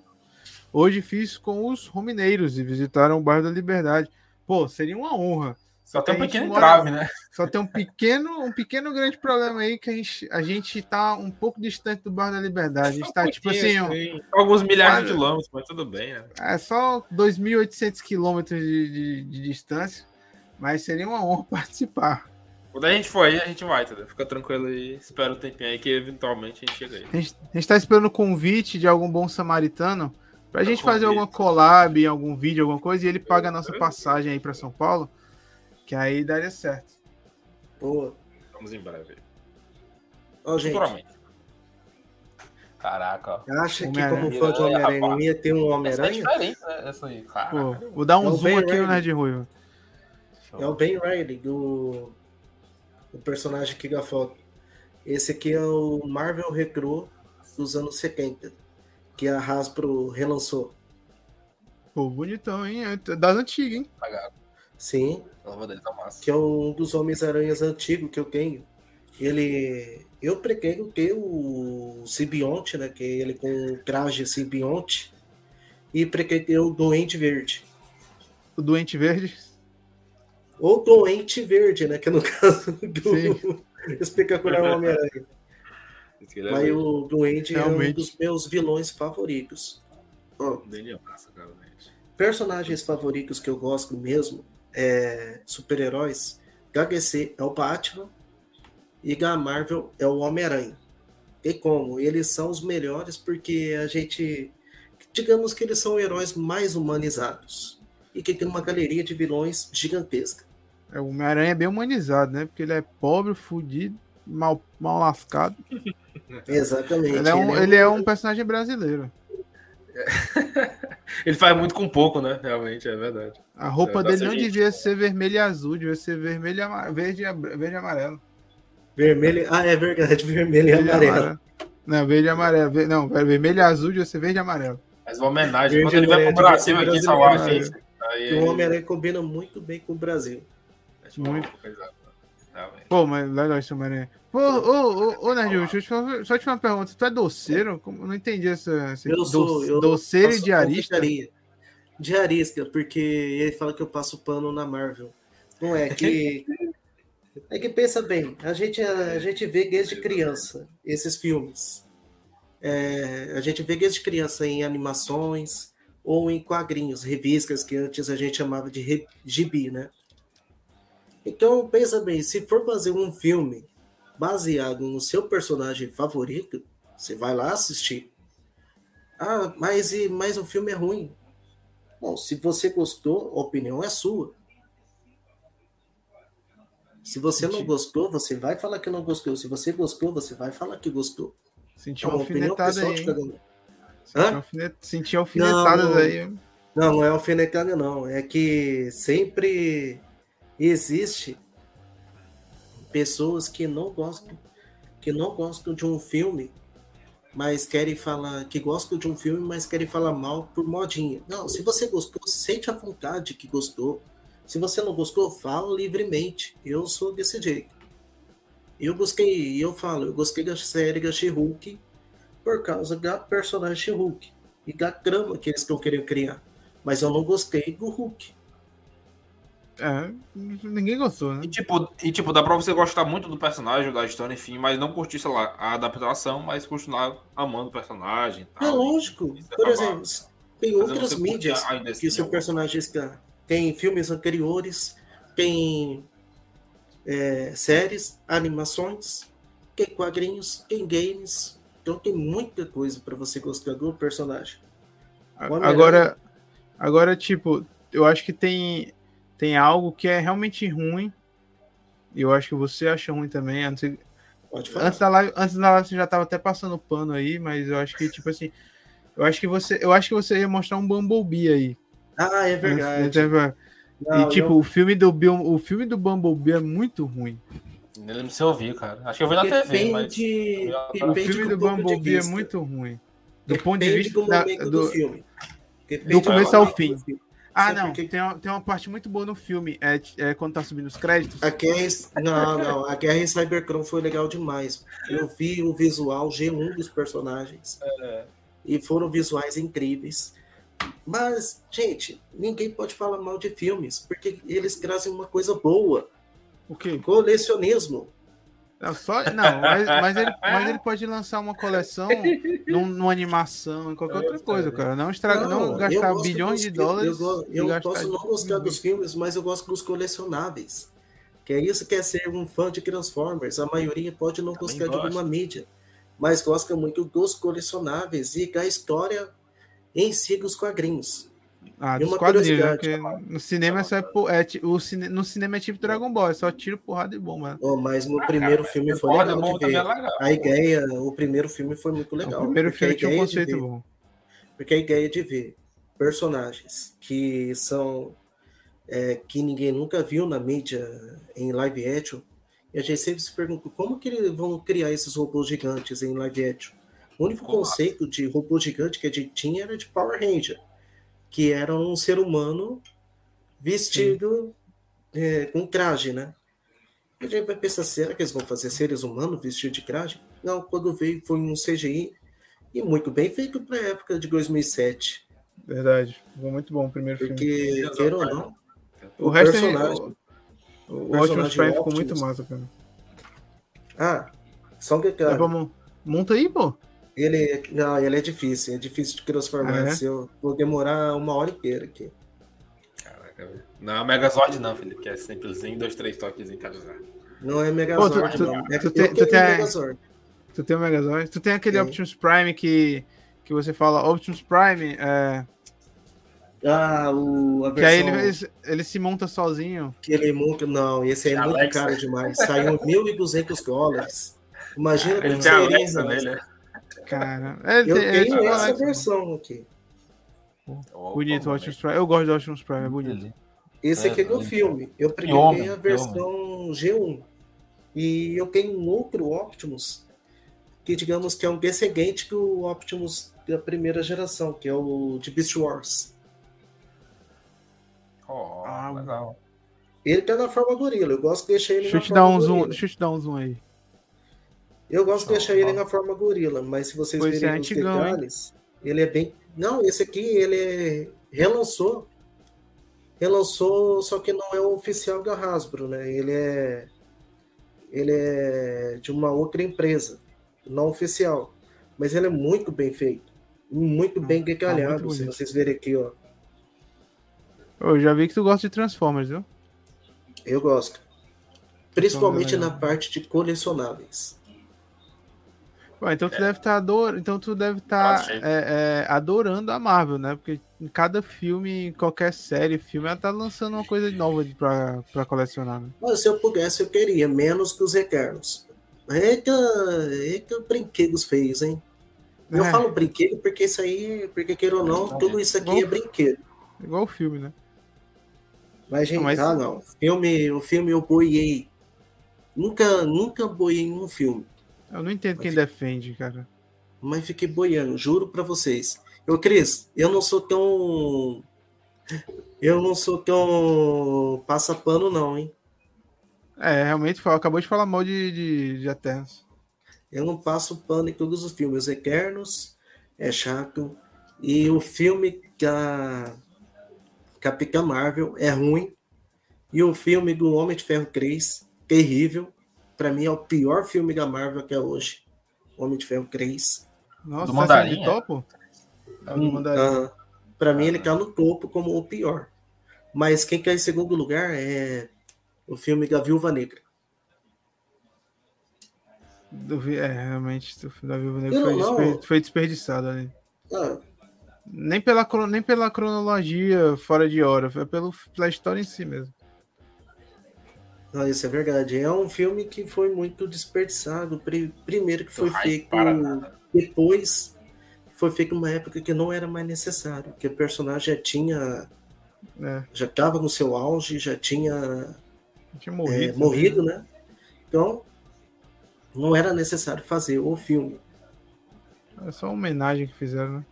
Hoje fiz com os romineiros e visitaram o bairro da Liberdade. Pô, seria uma honra. Só tem um pequeno né? Só tem um pequeno, um pequeno grande problema aí que a gente, a gente tá um pouco distante do bairro da Liberdade. A gente tá, um tipo assim. Um, alguns milhares de quilômetros, mas tudo bem, né? É só 2.800 quilômetros de, de, de, distância, mas seria uma honra participar. Quando a gente for aí, a gente vai, entendeu? Fica tranquilo aí, espera o um tempinho aí que eventualmente a gente chega aí. A gente, a gente tá esperando o convite de algum bom samaritano pra gente fazer alguma collab, algum vídeo, alguma coisa, e ele paga a nossa passagem aí pra São Paulo, que aí daria certo. Boa. Vamos em breve. Ó, gente. Caraca. Acha que como fã de Homem-Aranha ia ter um Homem-Aranha? É diferente, né? Essa aí, Pô, vou dar um é zoom aqui no Nerd Ruivo. É o Ben Riley, do o personagem que foto. Esse aqui é o Marvel Recru dos anos 70, que a Hasbro relançou. Pô, bonitão, hein? É das antigas, hein? Sim. Tá que é um dos Homens-Aranhas antigos que eu tenho. Ele. Eu pretendo ter o Sibionte, né? Que é ele com o traje Sibionte. E pretendo ter o Doente Verde. O Doente Verde? Ou Doente Verde, né? Que é no caso do espetacular Homem-Aranha. Mas o Doente Realmente. é um dos meus vilões favoritos. Oh, personagens favoritos que eu gosto mesmo é super-heróis. HGC é o Batman e da Marvel é o Homem-Aranha. E como? Eles são os melhores porque a gente. Digamos que eles são heróis mais humanizados. E que tem uma galeria de vilões gigantesca. É, o Homem-Aranha é bem humanizado, né? Porque ele é pobre, fudido, mal, mal lascado. Exatamente. Ele é um, ele é um, ele é um personagem brasileiro. ele faz muito com pouco, né? Realmente, é verdade. A roupa é, dele não gente. devia ser vermelho e azul, devia ser vermelho e verde, verde e amarelo. Vermelho. Ah, é verdade, vermelho e amarelo. amarelo. Não, verde e amarelo. Não, vermelho e azul devia ser verde e amarelo. Mas uma homenagem. Verde Quando ele vai pro Brasil aqui Salvador, gente. O Homem-Aranha combina muito bem com o Brasil. Muito. Pô, mas legal esse Homem-Aranha. Ô, ô, ô, ô, Nerdinho, deixa eu só te fazer uma pergunta. Tu é doceiro? Eu não entendi essa. essa eu sou. Do, eu doceiro e diarista? Diarista, porque ele fala que eu passo pano na Marvel. Não é que. é que pensa bem, a gente, a, gente vê desde criança esses filmes. É, a gente vê desde criança em animações ou em quadrinhos, revistas que antes a gente chamava de gibi, né? Então, pensa bem, se for fazer um filme baseado no seu personagem favorito, você vai lá assistir. Ah, mas, mas o filme é ruim. Bom, se você gostou, a opinião é sua. Se você não gostou, você vai falar que não gostou. Se você gostou, você vai falar que gostou. Sentiu uma alfinetada aí. Sentiu alfinetada aí. Não, não é alfinetada, não. É que sempre existe pessoas que não gostam que não gostam de um filme mas querem falar que gostam de um filme mas querem falar mal por modinha. Não se você gostou sente a vontade que gostou. Se você não gostou fala livremente. Eu sou desse jeito. Eu gostei eu falo eu gostei da série da She-Hulk por causa da personagem She-Hulk e da trama que eles estão querendo criar. Mas eu não gostei do Hulk é, ninguém gostou, né? E tipo, e tipo, dá pra você gostar muito do personagem, da história, enfim, mas não curtir, sei lá, a adaptação, mas continuar amando o personagem. Tal, é lógico. Por exemplo, tem outras mídias que seu personagem está. Tem filmes anteriores, tem é, séries, animações, tem quadrinhos, tem games. Então tem muita coisa para você gostar do personagem. Agora, agora, tipo, eu acho que tem tem algo que é realmente ruim. E eu acho que você acha ruim também. Antes, antes da live, antes da live você já tava até passando pano aí, mas eu acho que, tipo assim. Eu acho que você, eu acho que você ia mostrar um Bumblebee aí. Ah, é verdade. Não, e tipo, eu... o filme do Bill, o filme do Bumblebee é muito ruim. Eu lembro se eu vi, cara. Acho que eu vi na TV, mas... O filme do Bumblebee é muito ruim. Do Depende ponto de vista do, da, do, do filme. do começo ao fim. Ah, não. Porque... Tem, uma, tem uma parte muito boa no filme. É, é quando tá subindo os créditos. A guerra, não, não. A Guerra em Cybertron foi legal demais. Eu vi o visual G1 dos personagens. É. E foram visuais incríveis. Mas, gente, ninguém pode falar mal de filmes, porque eles trazem uma coisa boa. O quê? Colecionismo. Não, só, não mas, mas, ele, mas ele pode lançar uma coleção num, numa animação, em qualquer outra coisa, cara. Não, estraga, não, não gastar bilhões de dólares. Eu, eu posso não gostar dos filmes, mas eu gosto dos colecionáveis. Que é isso que é ser um fã de Transformers. A maioria pode não Também gostar gosto. de alguma mídia, mas gosta muito dos colecionáveis e da história em si dos quadrinhos. Ah, dos quadrinhos, né? Porque no cinema é só é, é, o cine, no cinema é tipo Dragon Ball, é só tiro, porrada e bomba. Oh, mas no ah, primeiro cara, filme foi legal de ver. É legal, a ideia, o primeiro filme foi muito legal. O primeiro filme tinha um conceito ver, bom. Porque a ideia de ver personagens que são é, que ninguém nunca viu na mídia em live action, e a gente sempre se pergunta como que eles vão criar esses robôs gigantes em live action. O único conceito de robô gigante que a gente tinha era de Power Ranger que era um ser humano vestido é, com traje, né? A gente vai pensar, será que eles vão fazer seres humanos vestidos de traje? Não, quando veio foi um CGI e muito bem feito para a época de 2007. Verdade, foi muito bom o primeiro Porque, filme. Porque, queira ou não, o, o resto é- personagem, é, o, o Optimus Prime ficou muito massa, cara. Ah, só um detalhe. É, vamos, monta aí, pô. Ele, não, ele é difícil, é difícil de transformar. Ah, é? Eu vou demorar uma hora inteira aqui. Caraca, não é Megazord não, Felipe, que é simplesinho, dois, três toques em cada lugar. Não é Megazord, Pô, tu, não. É tu, tem, tu, tem, Megazord. tu tem o Megazord? Tu tem aquele Sim. Optimus Prime que, que você fala, Optimus Prime, é... Ah, o, a versão... Que aí ele, ele, se monta sozinho. Que ele monta, não, esse aí é Alexa. muito caro demais. Saiu 1.200 dólares. Imagina ele tem a Alexa nele, Cara, é, eu é, tenho é, essa versão aqui. Bonito o Optimus Prime. Eu gosto do Optimus Prime, é bonito. Esse aqui é do filme. Eu peguei a versão G1. E eu tenho um outro Optimus, que digamos que é um descendente do Optimus da primeira geração, que é o de Beast Wars. Oh, ah, legal. Ele tá na forma gorila, eu gosto de deixar ele deixa na forma um gorila. Zoom, deixa eu te dar um zoom aí. Eu gosto de deixar ele na forma gorila, mas se vocês pois verem é, os detalhes, hein? ele é bem. Não, esse aqui ele é... relançou. Relançou, só que não é o oficial da Hasbro, né? Ele é. Ele é de uma outra empresa, não oficial. Mas ele é muito bem feito. Muito bem tá detalhado, se vocês verem aqui, ó. Eu já vi que tu gosta de Transformers, viu? Eu gosto. Principalmente então, na parte de colecionáveis. Então tu é. deve estar tá adorando, então tu deve estar tá, é, é, adorando a Marvel, né? Porque em cada filme, em qualquer série, filme, ela tá lançando uma coisa nova pra, pra colecionar. Né? Mas se eu pudesse, eu queria menos que os Eternos. Eita, eita brinquedos feios, hein? Eu é. falo brinquedo porque isso aí, porque queira ou não, tudo isso aqui igual, é brinquedo. Igual o filme, né? Mas, gente, não, mas... ah, não. Filme, o filme eu boiei. Nunca, nunca boiei em um filme. Eu não entendo quem defende, cara. Mas fiquei boiando, juro para vocês. Eu, Cris, eu não sou tão. Eu não sou tão passa-pano, não, hein? É, realmente acabou de falar mal de, de, de Eternos. Eu não passo pano em todos os filmes. Os Eternos é chato. E o filme da Capitã Marvel é ruim. E o filme do Homem de Ferro 3, terrível para mim é o pior filme da Marvel até hoje. Homem de Ferro 3. Nossa, do Mandarim, de topo? É hum, uh, para mim ele tá no topo como o pior. Mas quem cai em segundo lugar é o filme da Viúva Negra. É, realmente, o filme da Viúva Negra foi, desper... foi, desperdiçado ali. Ah. Nem, pela, nem pela cronologia fora de hora, foi pelo, pela história em si mesmo. Não, isso é verdade. É um filme que foi muito desperdiçado. Primeiro que foi feito depois, foi feito numa época que não era mais necessário, que o personagem já tinha, é. já estava no seu auge, já tinha, tinha morrido, é, morrido né? Então, não era necessário fazer o filme. É só uma homenagem que fizeram, né?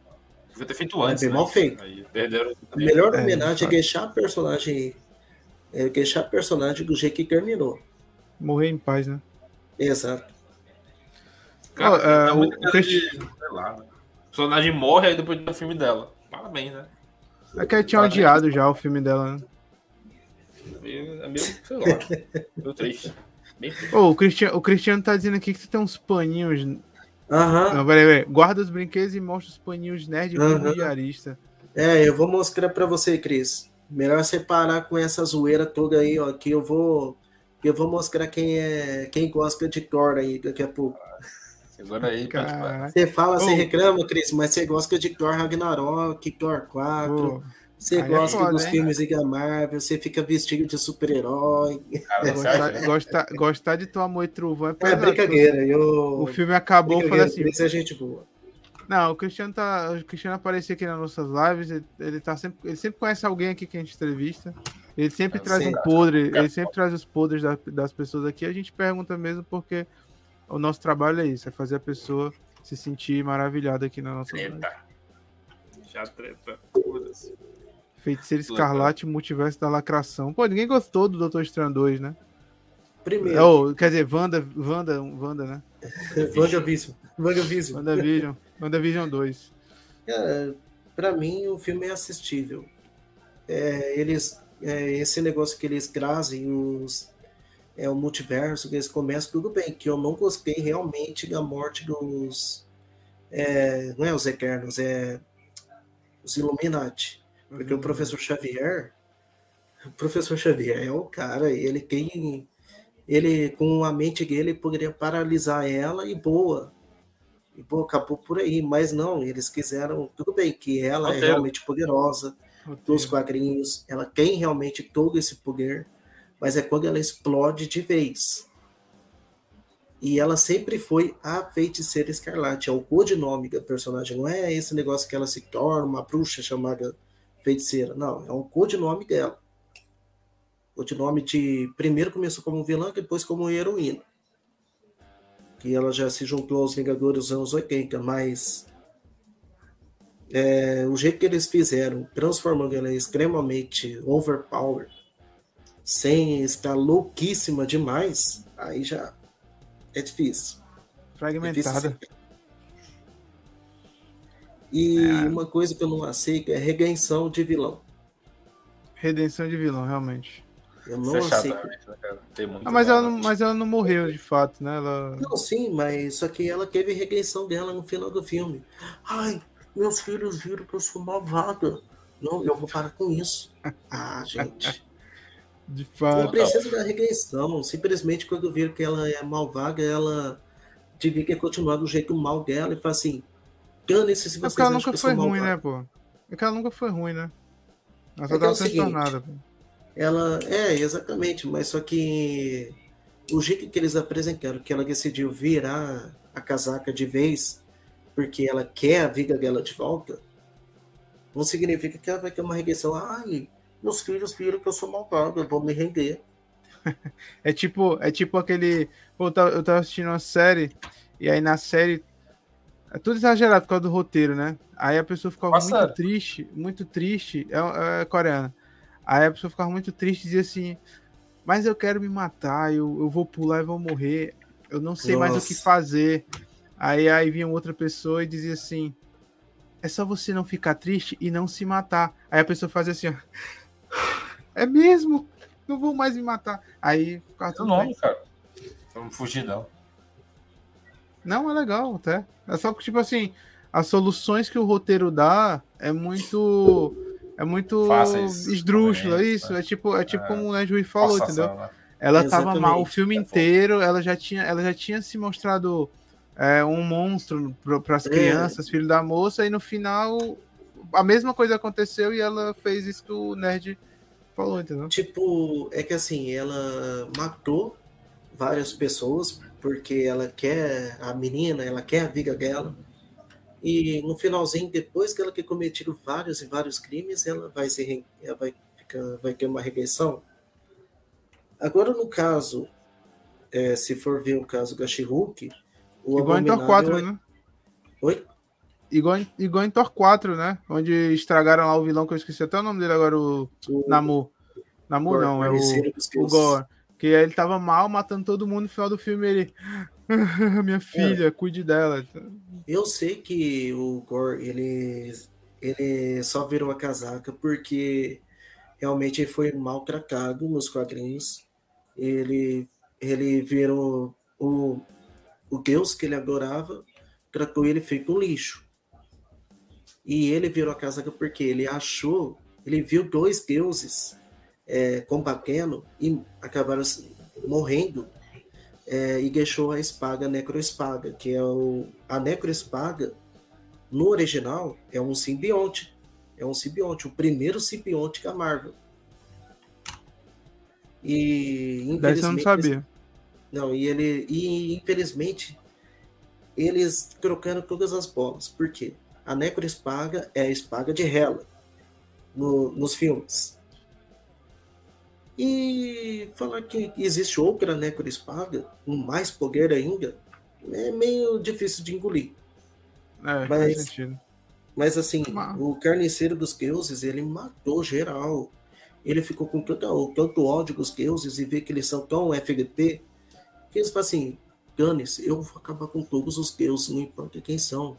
Devia ter feito antes. É bem né? mal feito. Aí, a melhor homenagem é, é deixar a personagem é deixar o personagem do jeito que terminou. Morrer em paz, né? Exato. Cara, oh, uh, o, Christ... lá, né? O personagem morre aí depois do filme dela. Parabéns, né? É que eu tinha odiado já o filme dela, né? É meio, sei lá, meio triste. Oh, o, Cristiano, o Cristiano tá dizendo aqui que você tem uns paninhos. Aham. Uhum. Não, peraí, peraí. Guarda os brinquedos e mostra os paninhos nerd uhum. diarista. É, eu vou mostrar pra você, Cris. Melhor você parar com essa zoeira toda aí, ó, que eu vou Eu vou mostrar quem é quem gosta de Thor aí daqui a pouco. Segura aí, cara. Você fala, você reclama, Cris, mas você gosta de Thor Ragnarok, Thor 4. Você aí é gosta é foda, dos hein? filmes da Marvel, você fica vestido de super-herói. Gostar, gostar, de tua amor e trovão é. É brincadeira. Eu... O filme acabou falando assim. Isso é gente boa. Não, o Cristiano tá. O Cristiano aqui nas nossas lives. Ele, ele, tá sempre, ele sempre conhece alguém aqui que a gente entrevista. Ele sempre traz um podre, ele sempre traz os podres da, das pessoas aqui. A gente pergunta mesmo porque o nosso trabalho é isso, é fazer a pessoa se sentir maravilhada aqui na nossa treta. Live. Já treta. Feiticeiro Escarlate, Multiverso da Lacração. Pô, ninguém gostou do Doutor Estranho 2, né? Primeiro. Oh, quer dizer, Wanda, Wanda, Wanda né? WandaVision. WandaVision. WandaVision. WandaVision 2. É, pra mim, o filme é assistível. É, eles, é, esse negócio que eles trazem, os, é, o multiverso, que eles começam, tudo bem, que eu não gostei realmente da morte dos. É, não é os Eternos, é os Illuminati. Porque uhum. o professor Xavier. O professor Xavier é o cara, ele tem ele com a mente dele poderia paralisar ela e boa. E pô, acabou por aí, mas não, eles quiseram, tudo bem que ela é realmente poderosa Roteiro. dos quadrinhos, ela tem realmente todo esse poder, mas é quando ela explode de vez. E ela sempre foi a feiticeira escarlate, é o codinome da personagem, não é esse negócio que ela se torna uma bruxa chamada feiticeira, não, é um codinome dela o nome de. Primeiro começou como vilã, depois como heroína. Que ela já se juntou aos Vingadores dos anos 80, mas. É, o jeito que eles fizeram, transformando ela extremamente overpower, sem estar louquíssima demais, aí já é difícil. Fragmentada. É difícil e é. uma coisa que eu não aceito é redenção de vilão. Redenção de vilão, realmente. Eu não Isso é sei. Né, ah, mas, ela não, mas ela não morreu de fato, né? Ela... Não, sim, mas só que ela teve regressão dela no final do filme. Ai, meus filhos viram que eu sou malvada. Não, eu vou parar com isso. Ah, gente. De fato. Não precisa da regressão. Simplesmente quando viram que ela é malvada, ela devia continuar do jeito mal dela e falar assim: dane-se se vocês Porque ela nunca foi ruim, malvada. né, pô? Porque ela nunca foi ruim, né? Ela só é tava é transtornada, pô. Ela é exatamente, mas só que o jeito que eles apresentaram que ela decidiu virar a casaca de vez porque ela quer a vida dela de volta, não significa que ela vai ter uma regressão. Ai, meus filhos viram que eu sou malvado, eu vou me render. é tipo, é tipo aquele. Pô, eu tava, eu tava assistindo uma série, e aí na série. É tudo exagerado por causa do roteiro, né? Aí a pessoa ficava Nossa. muito triste, muito triste. É, é coreana. Aí a pessoa ficava muito triste e dizia assim: Mas eu quero me matar, eu, eu vou pular e vou morrer, eu não sei Nossa. mais o que fazer. Aí, aí vinha outra pessoa e dizia assim: É só você não ficar triste e não se matar. Aí a pessoa fazia assim: É mesmo? Não vou mais me matar. Aí ficava tudo. nome, bem. cara. Vamos fugir, não. Não, é legal até. É só que, tipo assim, as soluções que o roteiro dá é muito é muito esdrúxula, isso. É tipo, é tipo é, como o Ned falou, entendeu? Né? Ela Exatamente. tava mal o filme inteiro, ela já tinha, ela já tinha se mostrado é, um monstro para as é. crianças, é. filho da moça, e no final a mesma coisa aconteceu e ela fez isso que o Nerd falou, entendeu? Tipo, é que assim, ela matou várias pessoas porque ela quer a menina, ela quer a viga dela. E no finalzinho, depois que ela ter cometido vários e vários crimes, ela vai, ser, ela vai, ficar, vai ter uma regressão. Agora, no caso, é, se for ver o caso She-Hulk, o Igual em Thor 4, é... né? Oi? Igual em, igual em Thor 4, né? Onde estragaram lá o vilão, que eu esqueci até o nome dele agora, o, o... Namu. Namu Gore, não, é o, o Gore. Que ele tava mal, matando todo mundo no final do filme. Ele. Minha filha, é. cuide dela. Eu sei que o Gore, ele, ele só virou a casaca porque realmente ele foi maltratado nos quadrinhos. Ele, ele virou o, o deus que ele adorava, tratou ele feito um lixo. E ele virou a casaca porque ele achou, ele viu dois deuses é, combatendo e acabaram morrendo é, e deixou a espada necroespada, que é o a necroespada no original é um simbionte, é um simbionte, o primeiro simbionte da Marvel. E infelizmente eu não sabia. Não, e ele e infelizmente eles trocando todas as bolas. Por quê? A necroespada é a espada de Hela no, nos filmes. E falar que existe outra necroespada, com mais poder ainda, é meio difícil de engolir. É, mas, mas assim, o carniceiro dos deuses, ele matou geral. Ele ficou com tanto, tanto ódio dos deuses e vê que eles são tão FGT, que eles falam assim, dane-se, eu vou acabar com todos os deuses, não importa quem são.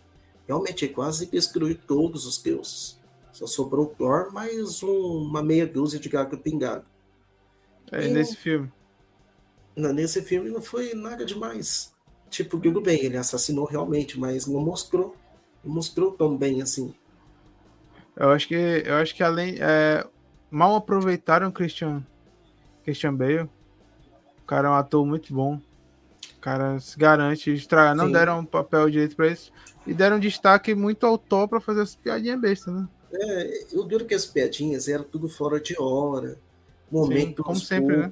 Realmente, é quase destruir todos os deuses. Só sobrou Thor, mais um, uma meia dúzia de gato pingado. É, e nesse filme. Não, nesse filme não foi nada demais. Tipo, tudo bem, ele assassinou realmente, mas não mostrou. Não mostrou tão bem assim. Eu acho que, eu acho que além. É, mal aproveitaram Christian, Christian Bale. O cara é um ator muito bom. O cara se garante. Não deram um papel direito pra isso. E deram destaque muito ao Thor pra fazer as piadinhas bestas, né? É, eu duro que as piadinhas eram tudo fora de hora. Momentos Sim, como sempre, né?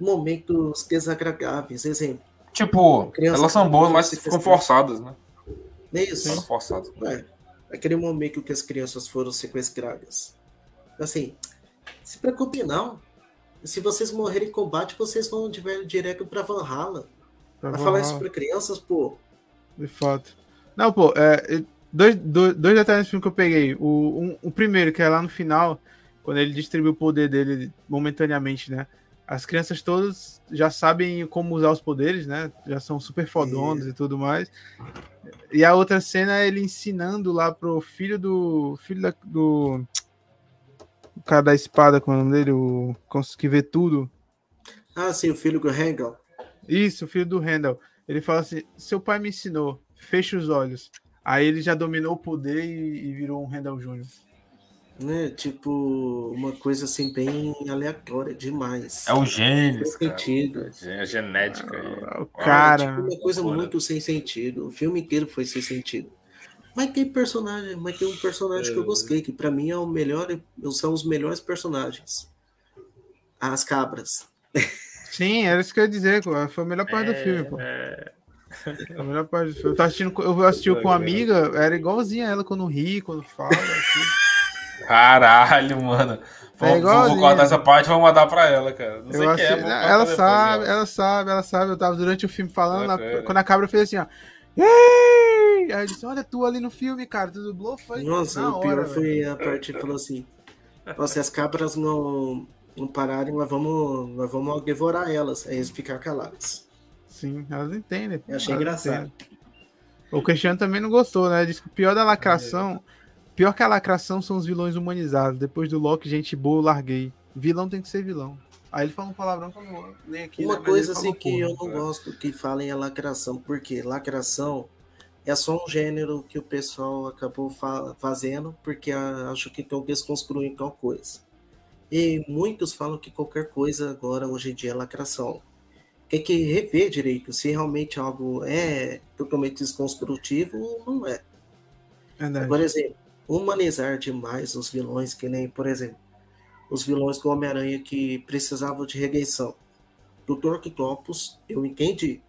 Momentos desagradáveis. Exemplo. Tipo, elas são boas, mas ficam forçadas, né? É isso. Sim. Forçado. É. Aquele momento que as crianças foram sequestradas. Assim, se preocupe não. Se vocês morrerem em combate, vocês vão direto pra Valhalla. Pra falar isso pra crianças, pô. De fato. Não, pô, é, dois, dois, dois detalhes do filme que eu peguei. O, um, o primeiro, que é lá no final, quando ele distribui o poder dele momentaneamente, né? As crianças todas já sabem como usar os poderes, né? Já são super fodonas e tudo mais. E a outra cena é ele ensinando lá pro filho do. Filho da, do. O cara da espada, com é o nome dele? O que vê tudo. Ah, sim, o filho do Randall. Isso, o filho do Randall. Ele fala assim: seu pai me ensinou, fecha os olhos. Aí ele já dominou o poder e, e virou um Randall Jr. Né? Tipo, uma coisa assim bem aleatória demais. É o gênio. Sem sentido. É a genética. Ah, o cara. É, tipo, uma coisa muito sem sentido. O filme inteiro foi sem sentido. Mas tem personagem, mas tem um personagem é. que eu é. gostei, que para mim é o melhor, são os melhores personagens. As cabras. Sim, era isso que eu ia dizer, foi a melhor parte é, do filme, pô. É... A melhor parte do filme. Eu, assistindo, eu assisti com uma amiga, era igualzinha ela quando ri, quando fala. Assim. Caralho, mano. É vou, vou cortar essa parte e vou mandar pra ela, cara. Não sei o que é. Ela sabe, depois, ela sabe, ela sabe. Eu tava durante o filme falando, na, quando a cabra fez assim, ó. Ei! Aí eu disse, olha tu ali no filme, cara, tu dublou, foi Nossa, o pior foi a parte que falou assim, nossa, as cabras não, não pararem, nós vamos, nós vamos devorar elas, aí eles ficar caladas. Sim, elas entendem. Eu achei engraçado. Entendem. O Cristiano também não gostou, né? Diz que o pior da lacração, pior que a lacração são os vilões humanizados. Depois do Loki, gente boa, eu larguei. Vilão tem que ser vilão. Aí ele fala um palavrão que eu não nem aqui. Uma né? coisa assim que porra, eu não cara. gosto que falem é lacração, porque lacração é só um gênero que o pessoal acabou fa fazendo porque acho que estão desconstruindo tal coisa. E muitos falam que qualquer coisa agora hoje em dia é lacração tem que rever direito se realmente algo é totalmente desconstrutivo ou não é. Verdade. Por exemplo, humanizar demais os vilões, que nem, por exemplo, os vilões do Homem-Aranha que precisavam de regressão. Do Torquitopus, eu entendi.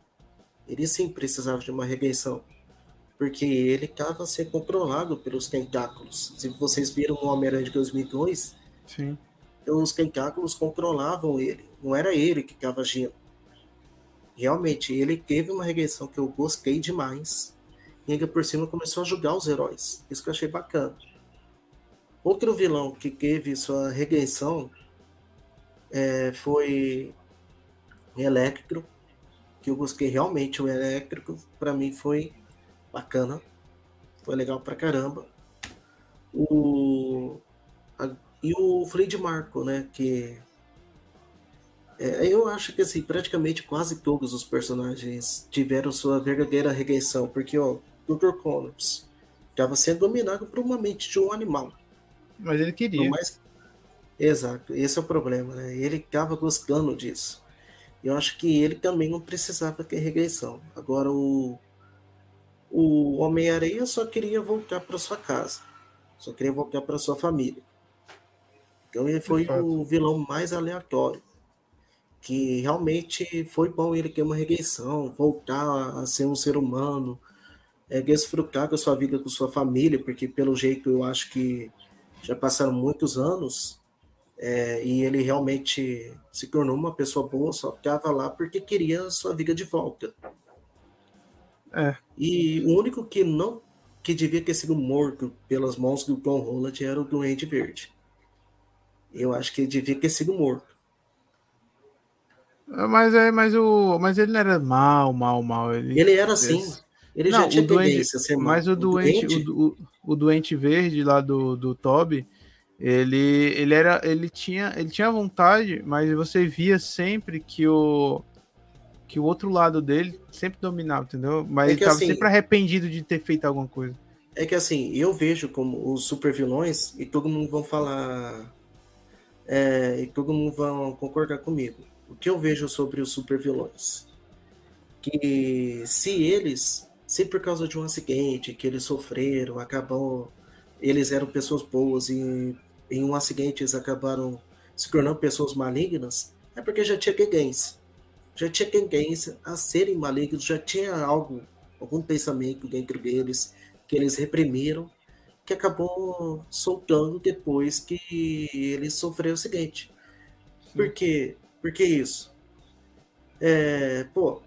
Ele sim precisava de uma regressão. Porque ele estava sendo controlado pelos tentáculos. Se vocês viram no Homem-Aranha de 2002, sim. os tentáculos controlavam ele. Não era ele que estava agindo realmente ele teve uma regressão que eu gostei demais. E ainda por cima começou a julgar os heróis. Isso que eu achei bacana. Outro vilão que teve sua regressão é, foi Elétrico, que eu busquei realmente o Elétrico. Para mim foi bacana. Foi legal pra caramba. O, a, e o Fred Marco, né? Que é, eu acho que assim, praticamente quase todos os personagens tiveram sua verdadeira regressão, porque ó, Dr. Connors estava sendo dominado por uma mente de um animal. Mas ele queria. Exato, esse é o problema, né? Ele estava gostando disso. Eu acho que ele também não precisava ter regressão. Agora o o Homem-Areia só queria voltar para sua casa, só queria voltar para sua família. Então ele foi o vilão mais aleatório, que realmente foi bom ele ter uma regressão, voltar a ser um ser humano, é, desfrutar da sua vida com sua família, porque pelo jeito eu acho que já passaram muitos anos é, e ele realmente se tornou uma pessoa boa, só estava lá porque queria a sua vida de volta. É. E o único que não que devia ter sido morto pelas mãos do Tom Holland era o Duende Verde. Eu acho que ele devia ter sido morto. Mas é, mas o, mas ele não era mal, mal, mal. Ele, ele era assim. Ele não, já tinha tendência a ser. Mas o, o doente, doente? O, o, o, doente verde lá do, do Toby, ele, ele era, ele tinha, ele tinha vontade, mas você via sempre que o que o outro lado dele sempre dominava, entendeu? Mas é ele tava assim, sempre arrependido de ter feito alguma coisa. É que assim, eu vejo como os super vilões, e todo mundo vão falar. É, e todo mundo vão concordar comigo. O que eu vejo sobre os super vilões? Que se eles, se por causa de um acidente que eles sofreram, acabou. Eles eram pessoas boas e em um acidente eles acabaram se tornando pessoas malignas, é porque já tinha gangues já tinha tendência a serem malignos, já tinha algo, algum pensamento dentro deles que eles reprimiram, que acabou soltando depois que eles sofreram o seguinte. Por quê? Por que isso? É, pô,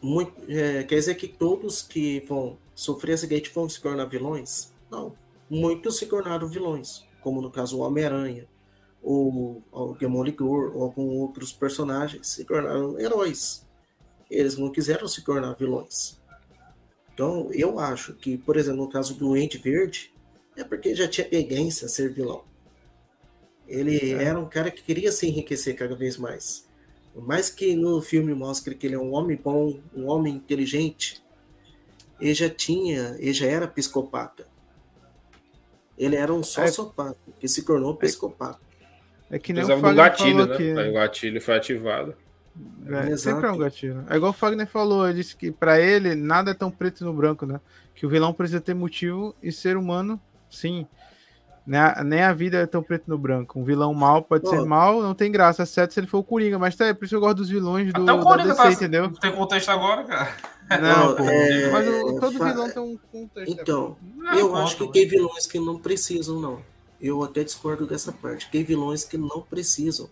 muito, é, quer dizer que todos que vão sofrer acidente vão se tornar vilões? Não. Muitos se tornaram vilões, como no caso o Homem-Aranha, ou, ou Demolidor, ou alguns outros personagens se tornaram heróis. Eles não quiseram se tornar vilões. Então, eu acho que, por exemplo, no caso do Ente Verde, é porque já tinha tendência a ser vilão. Ele é. era um cara que queria se enriquecer cada vez mais. Por mais que no filme mostre que ele é um homem bom, um homem inteligente, ele já tinha, ele já era psicopata. Ele era um é. sociopata, é. que se tornou psicopata. É que nem Precisava o Fagner do gatilho, né? Que... Aí o gatilho foi ativado. É, sempre é um gatilho. É igual o Fagner falou, ele disse que para ele nada é tão preto no branco, né? Que o vilão precisa ter motivo e ser humano, sim. Nem a vida é tão preto no branco. Um vilão mal pode Pô. ser mal, não tem graça, certo se ele for o Coringa. Mas tá, é por isso que eu gosto dos vilões do, Até o Coringa DC, tá, entendeu? Tem contexto agora, cara. Não, pô, é... mas o, todo vilão tem um contexto. Então, é, eu acho que tem vilões que não precisam, não eu até discordo dessa parte. Tem vilões que não precisam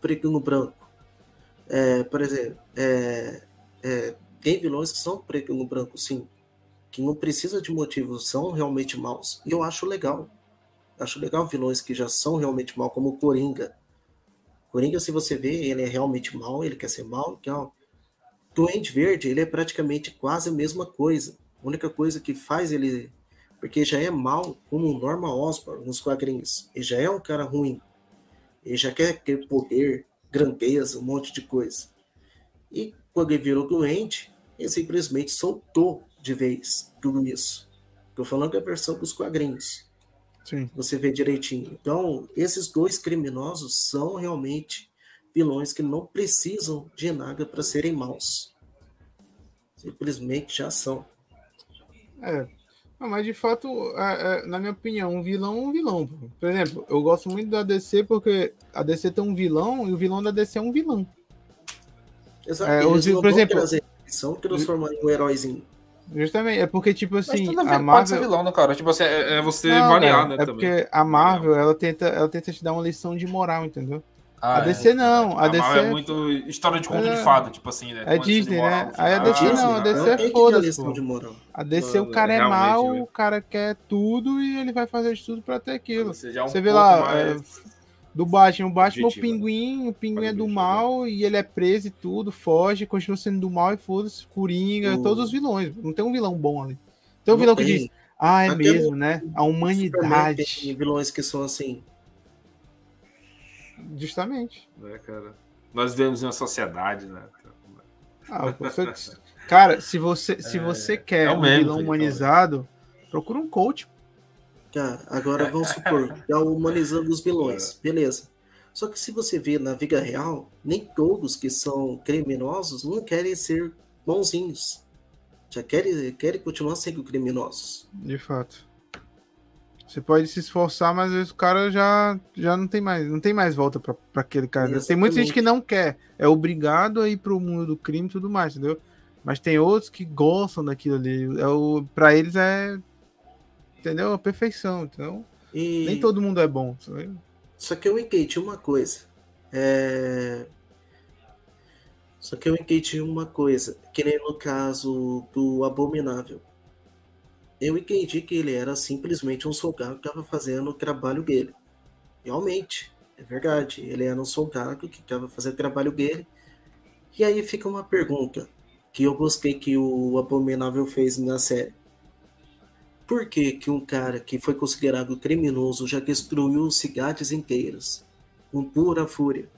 preto no branco. É, por exemplo, é, é, tem vilões que são preto no branco, sim, que não precisa de motivos, são realmente maus. E eu acho legal. Acho legal vilões que já são realmente mal, como o Coringa. Coringa, se você vê, ele é realmente mal, ele quer ser mal, então. Doente Verde, ele é praticamente quase a mesma coisa. A única coisa que faz ele porque já é mal como o Norman Osborn nos quadrinhos. Ele já é um cara ruim. Ele já quer ter poder, grandeza, um monte de coisa. E quando ele virou doente, ele simplesmente soltou de vez tudo isso. Estou falando da versão dos quadrinhos. Sim. Você vê direitinho. Então, esses dois criminosos são realmente vilões que não precisam de nada para serem maus. Simplesmente já são. É, não, mas de fato, é, é, na minha opinião, um vilão é um vilão. Por exemplo, eu gosto muito da DC porque a DC tem um vilão e o vilão da DC é um vilão. Exato. É, os, por exemplo, são transformando em um heróizinho. Justamente, é porque, tipo assim, a, a Marvel... pode ser vilão, né, cara? Tipo assim, é, é você não, variar, né, é também. porque a Marvel, ela tenta, ela tenta te dar uma lição de moral, entendeu? Ah, a DC é, não. A, a DC é muito história de conto é, de fada, tipo assim, né? É Disney, moral, né? Aí a DC ah, não, a DC é foda-se. A DC o cara é mal, o cara quer tudo e ele vai fazer de tudo pra ter aquilo. É um Você vê lá, mais... do Batman, o Batman é o pinguim, o pinguim é do mal e ele é preso e tudo, foge, continua sendo do mal e foda-se, Coringa, uh. todos os vilões. Não tem um vilão bom ali. Tem um não vilão tem. que diz, ah, é mesmo, né? A humanidade. Tem vilões que são assim, Justamente. É, cara. Nós vivemos em uma sociedade, né? Ah, você... Cara, se você, se é, você quer é um mesmo, vilão humanizado, procura um coach. Tá, agora vamos supor, tá humanizando os vilões. É. Beleza. Só que se você vê na vida real, nem todos que são criminosos não querem ser bonzinhos. Já querem, querem continuar sendo criminosos. De fato. Você pode se esforçar, mas às vezes o cara já, já não tem mais, não tem mais volta para aquele cara. Exatamente. Tem muita gente que não quer, é obrigado a ir pro mundo do crime e tudo mais, entendeu? Mas tem outros que gostam daquilo ali. É o, para eles é entendeu? A perfeição, então. E... Nem todo mundo é bom. Sabe? Só que eu entendi uma coisa. É... Só que eu entendi uma coisa, que nem no caso do Abominável eu entendi que ele era simplesmente um soldado que estava fazendo o trabalho dele. Realmente, é verdade. Ele era um soldado que estava fazendo o trabalho dele. E aí fica uma pergunta que eu gostei que o Abominável fez na série. Por que, que um cara que foi considerado criminoso já destruiu cidades inteiras com pura fúria?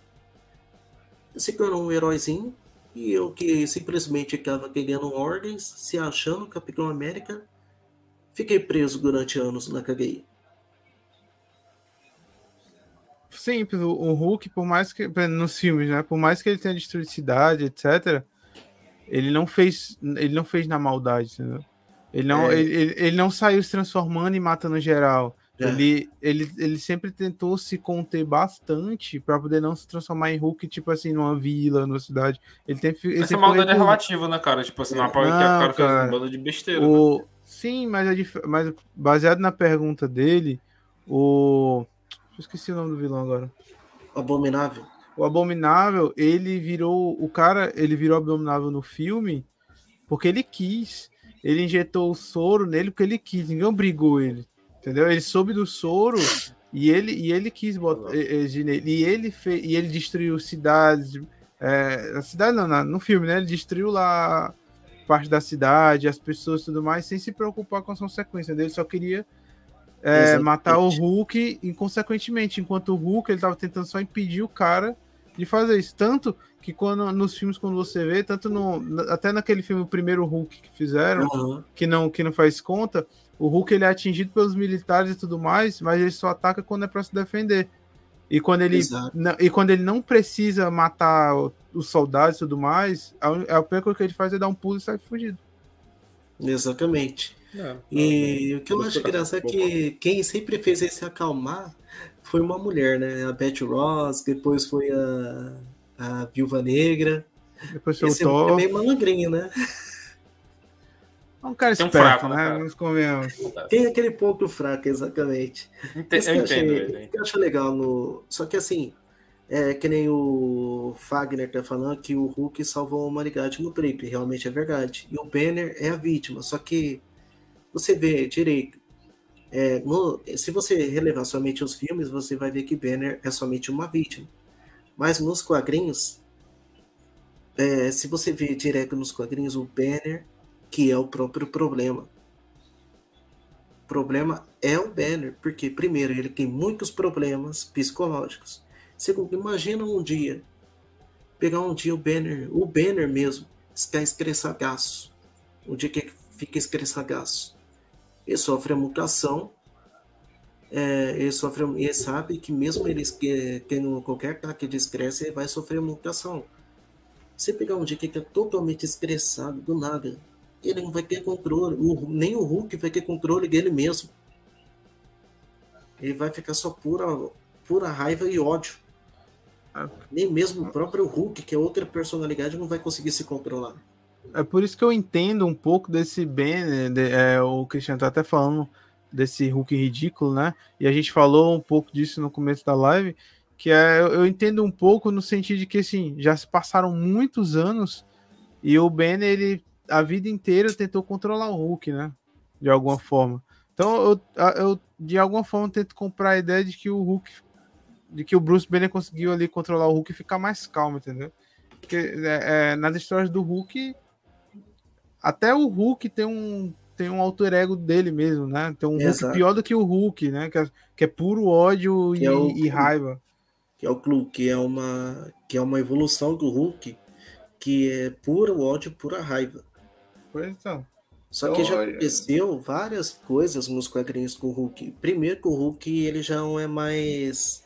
Se tornou um heróizinho e eu que simplesmente estava querendo ordens, se achando Capitão América, Fiquei preso durante anos na KGI. Simples, o Hulk, por mais que. Nos filmes, né? Por mais que ele tenha destruído cidade, etc., ele não fez. Ele não fez na maldade, entendeu? Ele não, é. ele, ele, ele, não saiu se transformando e matando geral. É. Ele, ele, ele sempre tentou se conter bastante para poder não se transformar em Hulk, tipo assim, numa vila, numa cidade. Ele tem ele Essa maldade é relativa, né, cara? Tipo assim, não apoia que a cara, cara fez um bando de besteira. O, né? Sim, mas, é dif... mas baseado na pergunta dele, o. Eu esqueci o nome do vilão agora. Abominável. O Abominável, ele virou. O cara, ele virou Abominável no filme porque ele quis. Ele injetou o soro nele porque ele quis. Ninguém obrigou ele. Entendeu? Ele soube do soro e ele, e ele quis botar. E ele, fez, e ele destruiu cidades. É, a cidade não, no filme, né? Ele destruiu lá parte da cidade, as pessoas e tudo mais, sem se preocupar com as consequências dele, só queria é, matar o Hulk inconsequentemente, enquanto o Hulk ele tava tentando só impedir o cara de fazer isso. Tanto que quando nos filmes, quando você vê, tanto no. Até naquele filme, o primeiro Hulk que fizeram, uhum. que, não, que não faz conta, o Hulk ele é atingido pelos militares e tudo mais, mas ele só ataca quando é para se defender. E quando ele, não, e quando ele não precisa matar os soldados e tudo mais, a, a coisa que ele faz é dar um pulo e sair fugido. Exatamente. É, e é, o que eu acho engraçado é que quem sempre fez ele se acalmar foi uma mulher, né? A Betty Ross, depois foi a, a Viúva Negra. Depois foi Esse o Thor. É meio malagrinho, né? É um cara esperto, um fraco, né? Cara. Nos convenhamos. Tem aquele ponto fraco, exatamente. Ente Isso que eu, achei, que eu acho legal no. Só que assim, é que nem o Fagner tá falando que o Hulk salvou a humanidade no trip, realmente é verdade. E o Banner é a vítima, só que você vê direito. É, no, se você relevar somente os filmes, você vai ver que Banner é somente uma vítima. Mas nos quadrinhos, é, se você vê direto nos quadrinhos, o Banner que é o próprio problema. O problema é o Banner, porque, primeiro, ele tem muitos problemas psicológicos. Segundo, imagina um dia, pegar um dia o Banner, o Banner mesmo, está estressadaço. Um dia que fica estressadaço. Ele sofre a mutação, é, ele, sofre, ele sabe que mesmo ele tendo qualquer ataque de estresse, ele vai sofrer mutação. Você pegar um dia que está totalmente estressado, do nada, ele não vai ter controle, o, nem o Hulk vai ter controle dele mesmo. Ele vai ficar só pura, pura raiva e ódio. É. Nem mesmo o próprio Hulk, que é outra personalidade, não vai conseguir se controlar. É por isso que eu entendo um pouco desse Ben, né, de, é, o Cristiano tá até falando desse Hulk ridículo, né? E a gente falou um pouco disso no começo da live, que é, eu, entendo um pouco no sentido de que assim, já se passaram muitos anos e o Ben ele a vida inteira tentou controlar o Hulk, né? De alguma forma. Então eu, eu de alguma forma tento comprar a ideia de que o Hulk, de que o Bruce Banner conseguiu ali controlar o Hulk e ficar mais calmo, entendeu? Porque é, é, nas histórias do Hulk, até o Hulk tem um tem um alter ego dele mesmo, né? Tem um Exato. Hulk pior do que o Hulk, né? Que é, que é puro ódio e, é o, e, raiva. Que é o Clube, que é uma que é uma evolução do Hulk, que é puro ódio, pura raiva. Pois então. Só que já aconteceu várias coisas nos quadrinhos com o Hulk. Primeiro que o Hulk ele já não é mais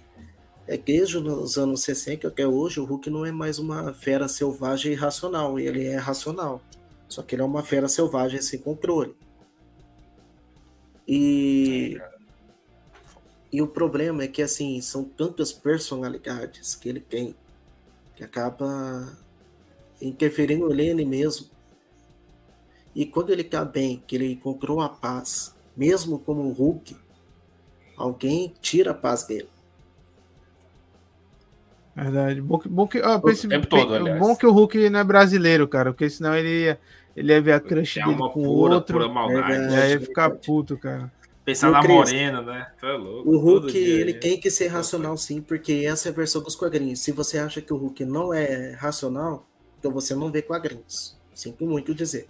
é desde os anos 60 até hoje, o Hulk não é mais uma fera selvagem e racional, ele é racional. Só que ele é uma fera selvagem sem controle. E e o problema é que assim, são tantas personalidades que ele tem que acaba interferindo nele mesmo. E quando ele tá bem, que ele encontrou a paz, mesmo como um Hulk, alguém tira a paz dele. Verdade. Bom que, bom que, ó, esse, tempo todo, aliás. Bom que o Hulk não é brasileiro, cara, porque senão ele ia, ele ia ver a crush é dele com pura, outro. Pura maldade. É, verdade, ia ficar puto, cara. Pensar na morena, né? é louco. O Hulk, ele tem que ser racional sim, porque essa é a versão dos quadrinhos. Se você acha que o Hulk não é racional, então você não vê quadrinhos. Sinto muito dizer.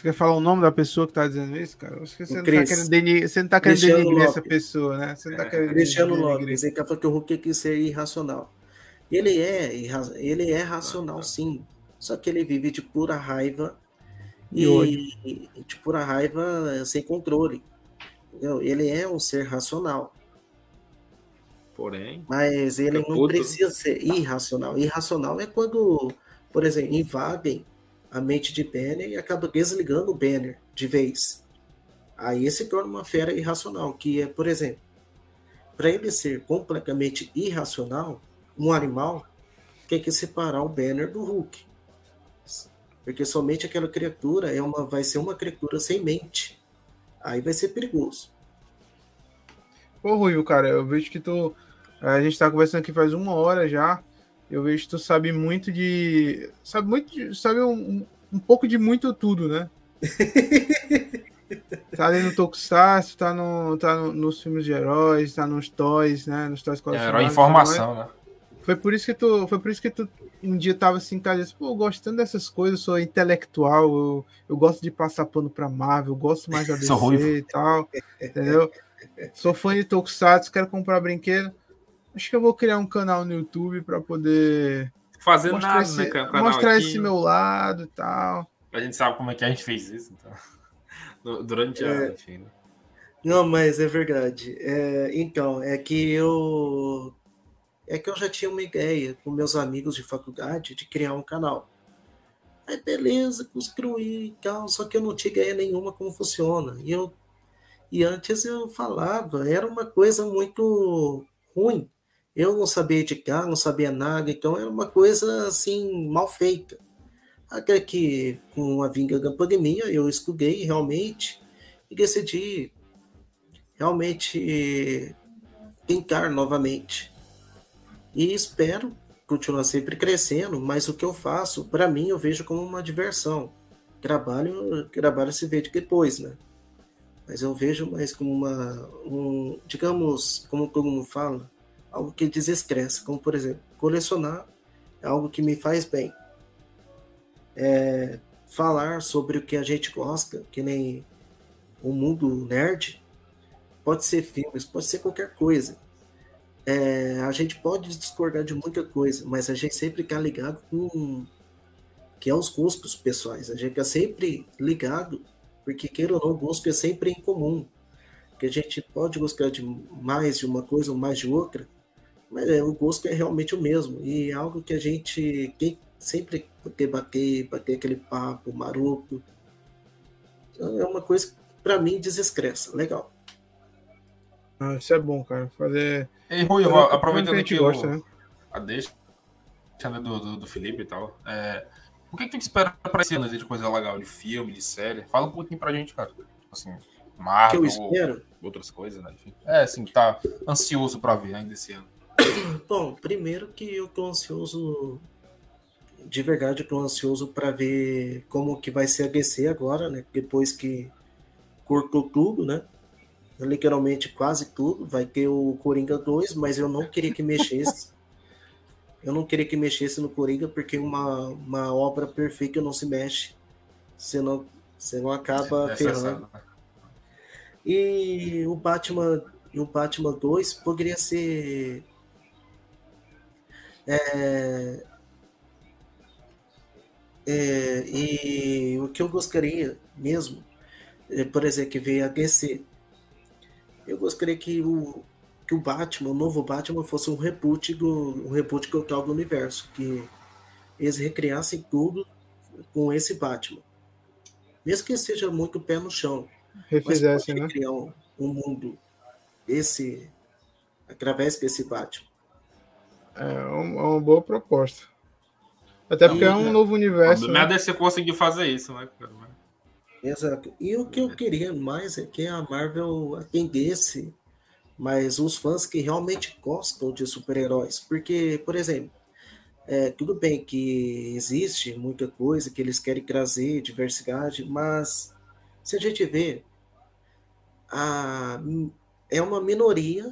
Você quer falar o nome da pessoa que tá dizendo isso, cara? Acho que você, não tá, querendo denigrir, você não tá querendo denigrir essa pessoa, né? Você não tá é, querendo Cristiano Lopes, ele falou que o Hulk quis ser irracional. Ele é, ele é racional ah, tá. sim, só que ele vive de pura raiva e, e de pura raiva sem controle. Entendeu? Ele é um ser racional. Porém. Mas ele não precisa ser irracional. Irracional é quando, por exemplo, invadem a mente de Banner e acaba desligando o Banner de vez. Aí se torna uma fera irracional, que é, por exemplo, para ele ser completamente irracional, um animal tem que separar o Banner do Hulk. Porque somente aquela criatura é uma, vai ser uma criatura sem mente. Aí vai ser perigoso. Ô Rui, cara, eu vejo que tu. A gente tá conversando aqui faz uma hora já. Eu vejo que tu sabe muito de. Sabe muito de, Sabe um, um pouco de muito tudo, né? tá ali no Tokusatsu, tá, no, tá no, nos filmes de heróis, tá nos toys, né? Nos toys É, herói informação, né? Foi por isso que tu, foi por isso que tu um dia tava assim, cara, disse, pô, gostando dessas coisas, sou intelectual, eu, eu gosto de passar pano pra Marvel, eu gosto mais da DC e tal, entendeu? Sou fã de Tokusatsu, quero comprar brinquedo. Acho que eu vou criar um canal no YouTube para poder fazer mostrar, nada, esse, né, mostrar esse meu lado e tal. A gente sabe como é que a gente fez isso, então. Durante a é... enfim. Né? Não, mas é verdade. É, então, é que eu é que eu já tinha uma ideia com meus amigos de faculdade de criar um canal. Aí beleza, construí e tal, só que eu não tinha ideia nenhuma como funciona. E eu e antes eu falava, era uma coisa muito ruim. Eu não sabia editar, não sabia nada, então era uma coisa assim, mal feita. Até que, com a vinda da pandemia, eu estudei realmente e decidi realmente tentar novamente. E espero continuar sempre crescendo, mas o que eu faço, para mim, eu vejo como uma diversão. Trabalho, trabalho se vê depois, né? Mas eu vejo mais como uma, um, digamos, como todo mundo fala, algo que desestressa, como por exemplo, colecionar é algo que me faz bem. É, falar sobre o que a gente gosta, que nem o mundo nerd, pode ser filmes, pode ser qualquer coisa. É, a gente pode discordar de muita coisa, mas a gente sempre está ligado com que é os gostos pessoais. A gente está sempre ligado, porque queira ou não, o gosto é sempre em comum. Que a gente pode gostar de mais de uma coisa ou mais de outra, mas é, o gosto é realmente o mesmo. E é algo que a gente tem sempre debater, bater aquele papo maroto. Então, é uma coisa que, para mim, desestressa. Legal. Ah, isso é bom, cara. Fazer. E Rui, aproveitando que, que gosta, né? a deixa do, do, do, Felipe e tal. É, o que, que tu espera pra esse ano de coisa legal, de filme, de série? Fala um pouquinho pra gente, cara. Assim, Marvel, outras coisas, né? Enfim. É, assim, tá ansioso pra ver ainda esse ano. Bom, primeiro que eu tô ansioso, de verdade, eu tô ansioso para ver como que vai ser a DC agora, né? Depois que cortou tudo, né? Literalmente quase tudo. Vai ter o Coringa 2, mas eu não queria que mexesse. eu não queria que mexesse no Coringa, porque uma, uma obra perfeita não se mexe. Você não, você não acaba ferrando. Né? E o Batman, o Batman 2 poderia ser é, é, e o que eu gostaria mesmo, é, por exemplo, que veio a DC, eu gostaria que o que o Batman, o novo Batman, fosse um reboot do um reboot total do universo, que eles recriassem tudo com esse Batman. Mesmo que seja muito pé no chão. Refizesse, né? Criar um, um, mundo esse através desse Batman. É uma, é uma boa proposta. Até porque e, é um novo universo. Né? Nada é se conseguir fazer isso, né, Exato. E o que eu queria mais é que a Marvel atendesse mas os fãs que realmente gostam de super-heróis. Porque, por exemplo, é, tudo bem que existe muita coisa que eles querem trazer, diversidade, mas se a gente vê, a, é uma minoria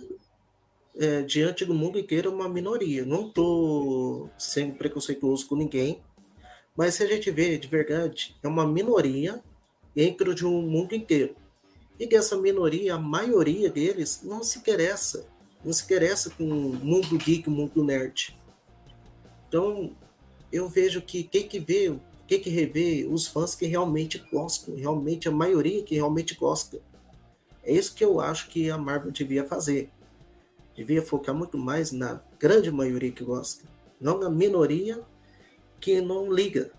é, diante do mundo inteiro, uma minoria. Não estou sendo preconceituoso com ninguém, mas se a gente vê de verdade, é uma minoria dentro de um mundo inteiro. E dessa minoria, a maioria deles não se interessa, não se interessa com o mundo geek, o mundo nerd. Então, eu vejo que quem que vê, quem que revê, os fãs que realmente gostam, realmente a maioria que realmente gosta. É isso que eu acho que a Marvel devia fazer. Devia focar muito mais na grande maioria que gosta, não na minoria que não liga,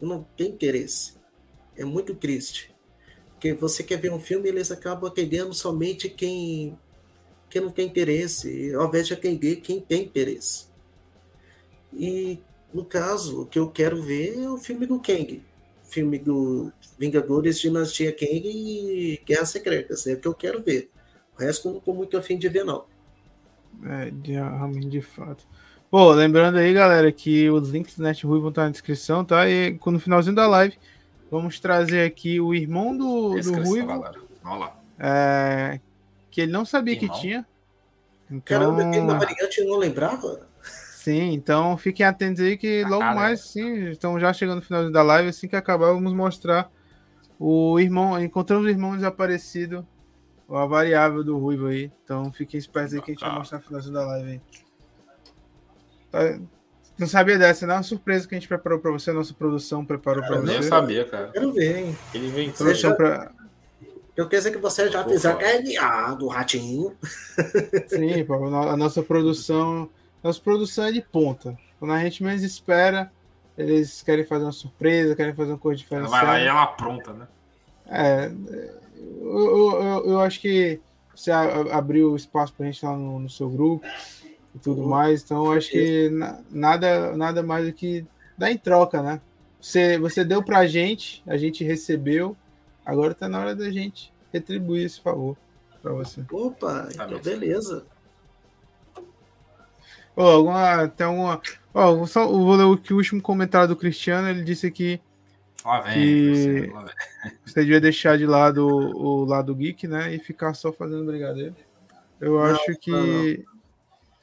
que não tem interesse. É muito triste. Porque você quer ver um filme, eles acabam atendendo somente quem, quem não tem interesse, ao invés de atender quem tem interesse. E, no caso, o que eu quero ver é o filme do Kang. Filme do Vingadores, Dinastia Kang e Guerras Secretas. É o que eu quero ver. O resto eu não estou muito afim de ver, não. É, realmente, de fato. Pô, lembrando aí, galera, que os links do NetRui vão estar na descrição, tá? E no finalzinho da live Vamos trazer aqui o irmão do, do Ruivo. Olha lá. É, que ele não sabia irmão? que tinha. Então... Caramba, na variante eu não lembrava. Sim, então fiquem atentos aí que logo ah, mais, sim, estamos já chegando no final da live, assim que acabar, vamos mostrar o irmão, encontramos o irmão desaparecido, a variável do Ruivo aí. Então fiquem espertos aí que a gente vai mostrar no final da live aí. Tá, não sabia dessa, não é uma surpresa que a gente preparou para você, a nossa produção preparou para você. Eu nem sabia, cara. Quero ver, hein? Ele vem já... pra... Eu quero dizer que você já fez a DNA do ratinho. Sim, pô, a nossa produção. Nossa produção é de ponta. Quando a gente menos espera, eles querem fazer uma surpresa, querem fazer uma coisa diferente. Vai lá e ela pronta, né? É. Eu, eu, eu acho que você abriu espaço pra gente lá no, no seu grupo e tudo uhum. mais. Então, acho que nada, nada mais do que dar em troca, né? Você, você deu pra gente, a gente recebeu, agora tá na hora da gente retribuir esse favor para você. Opa, tá então beleza. Oh, alguma, tem alguma. Oh, só vou ler o, o último comentário do Cristiano. Ele disse aqui lá vem, que lá vem. você devia deixar de lado o, o lado geek, né? E ficar só fazendo brigadeiro. Eu não, acho que.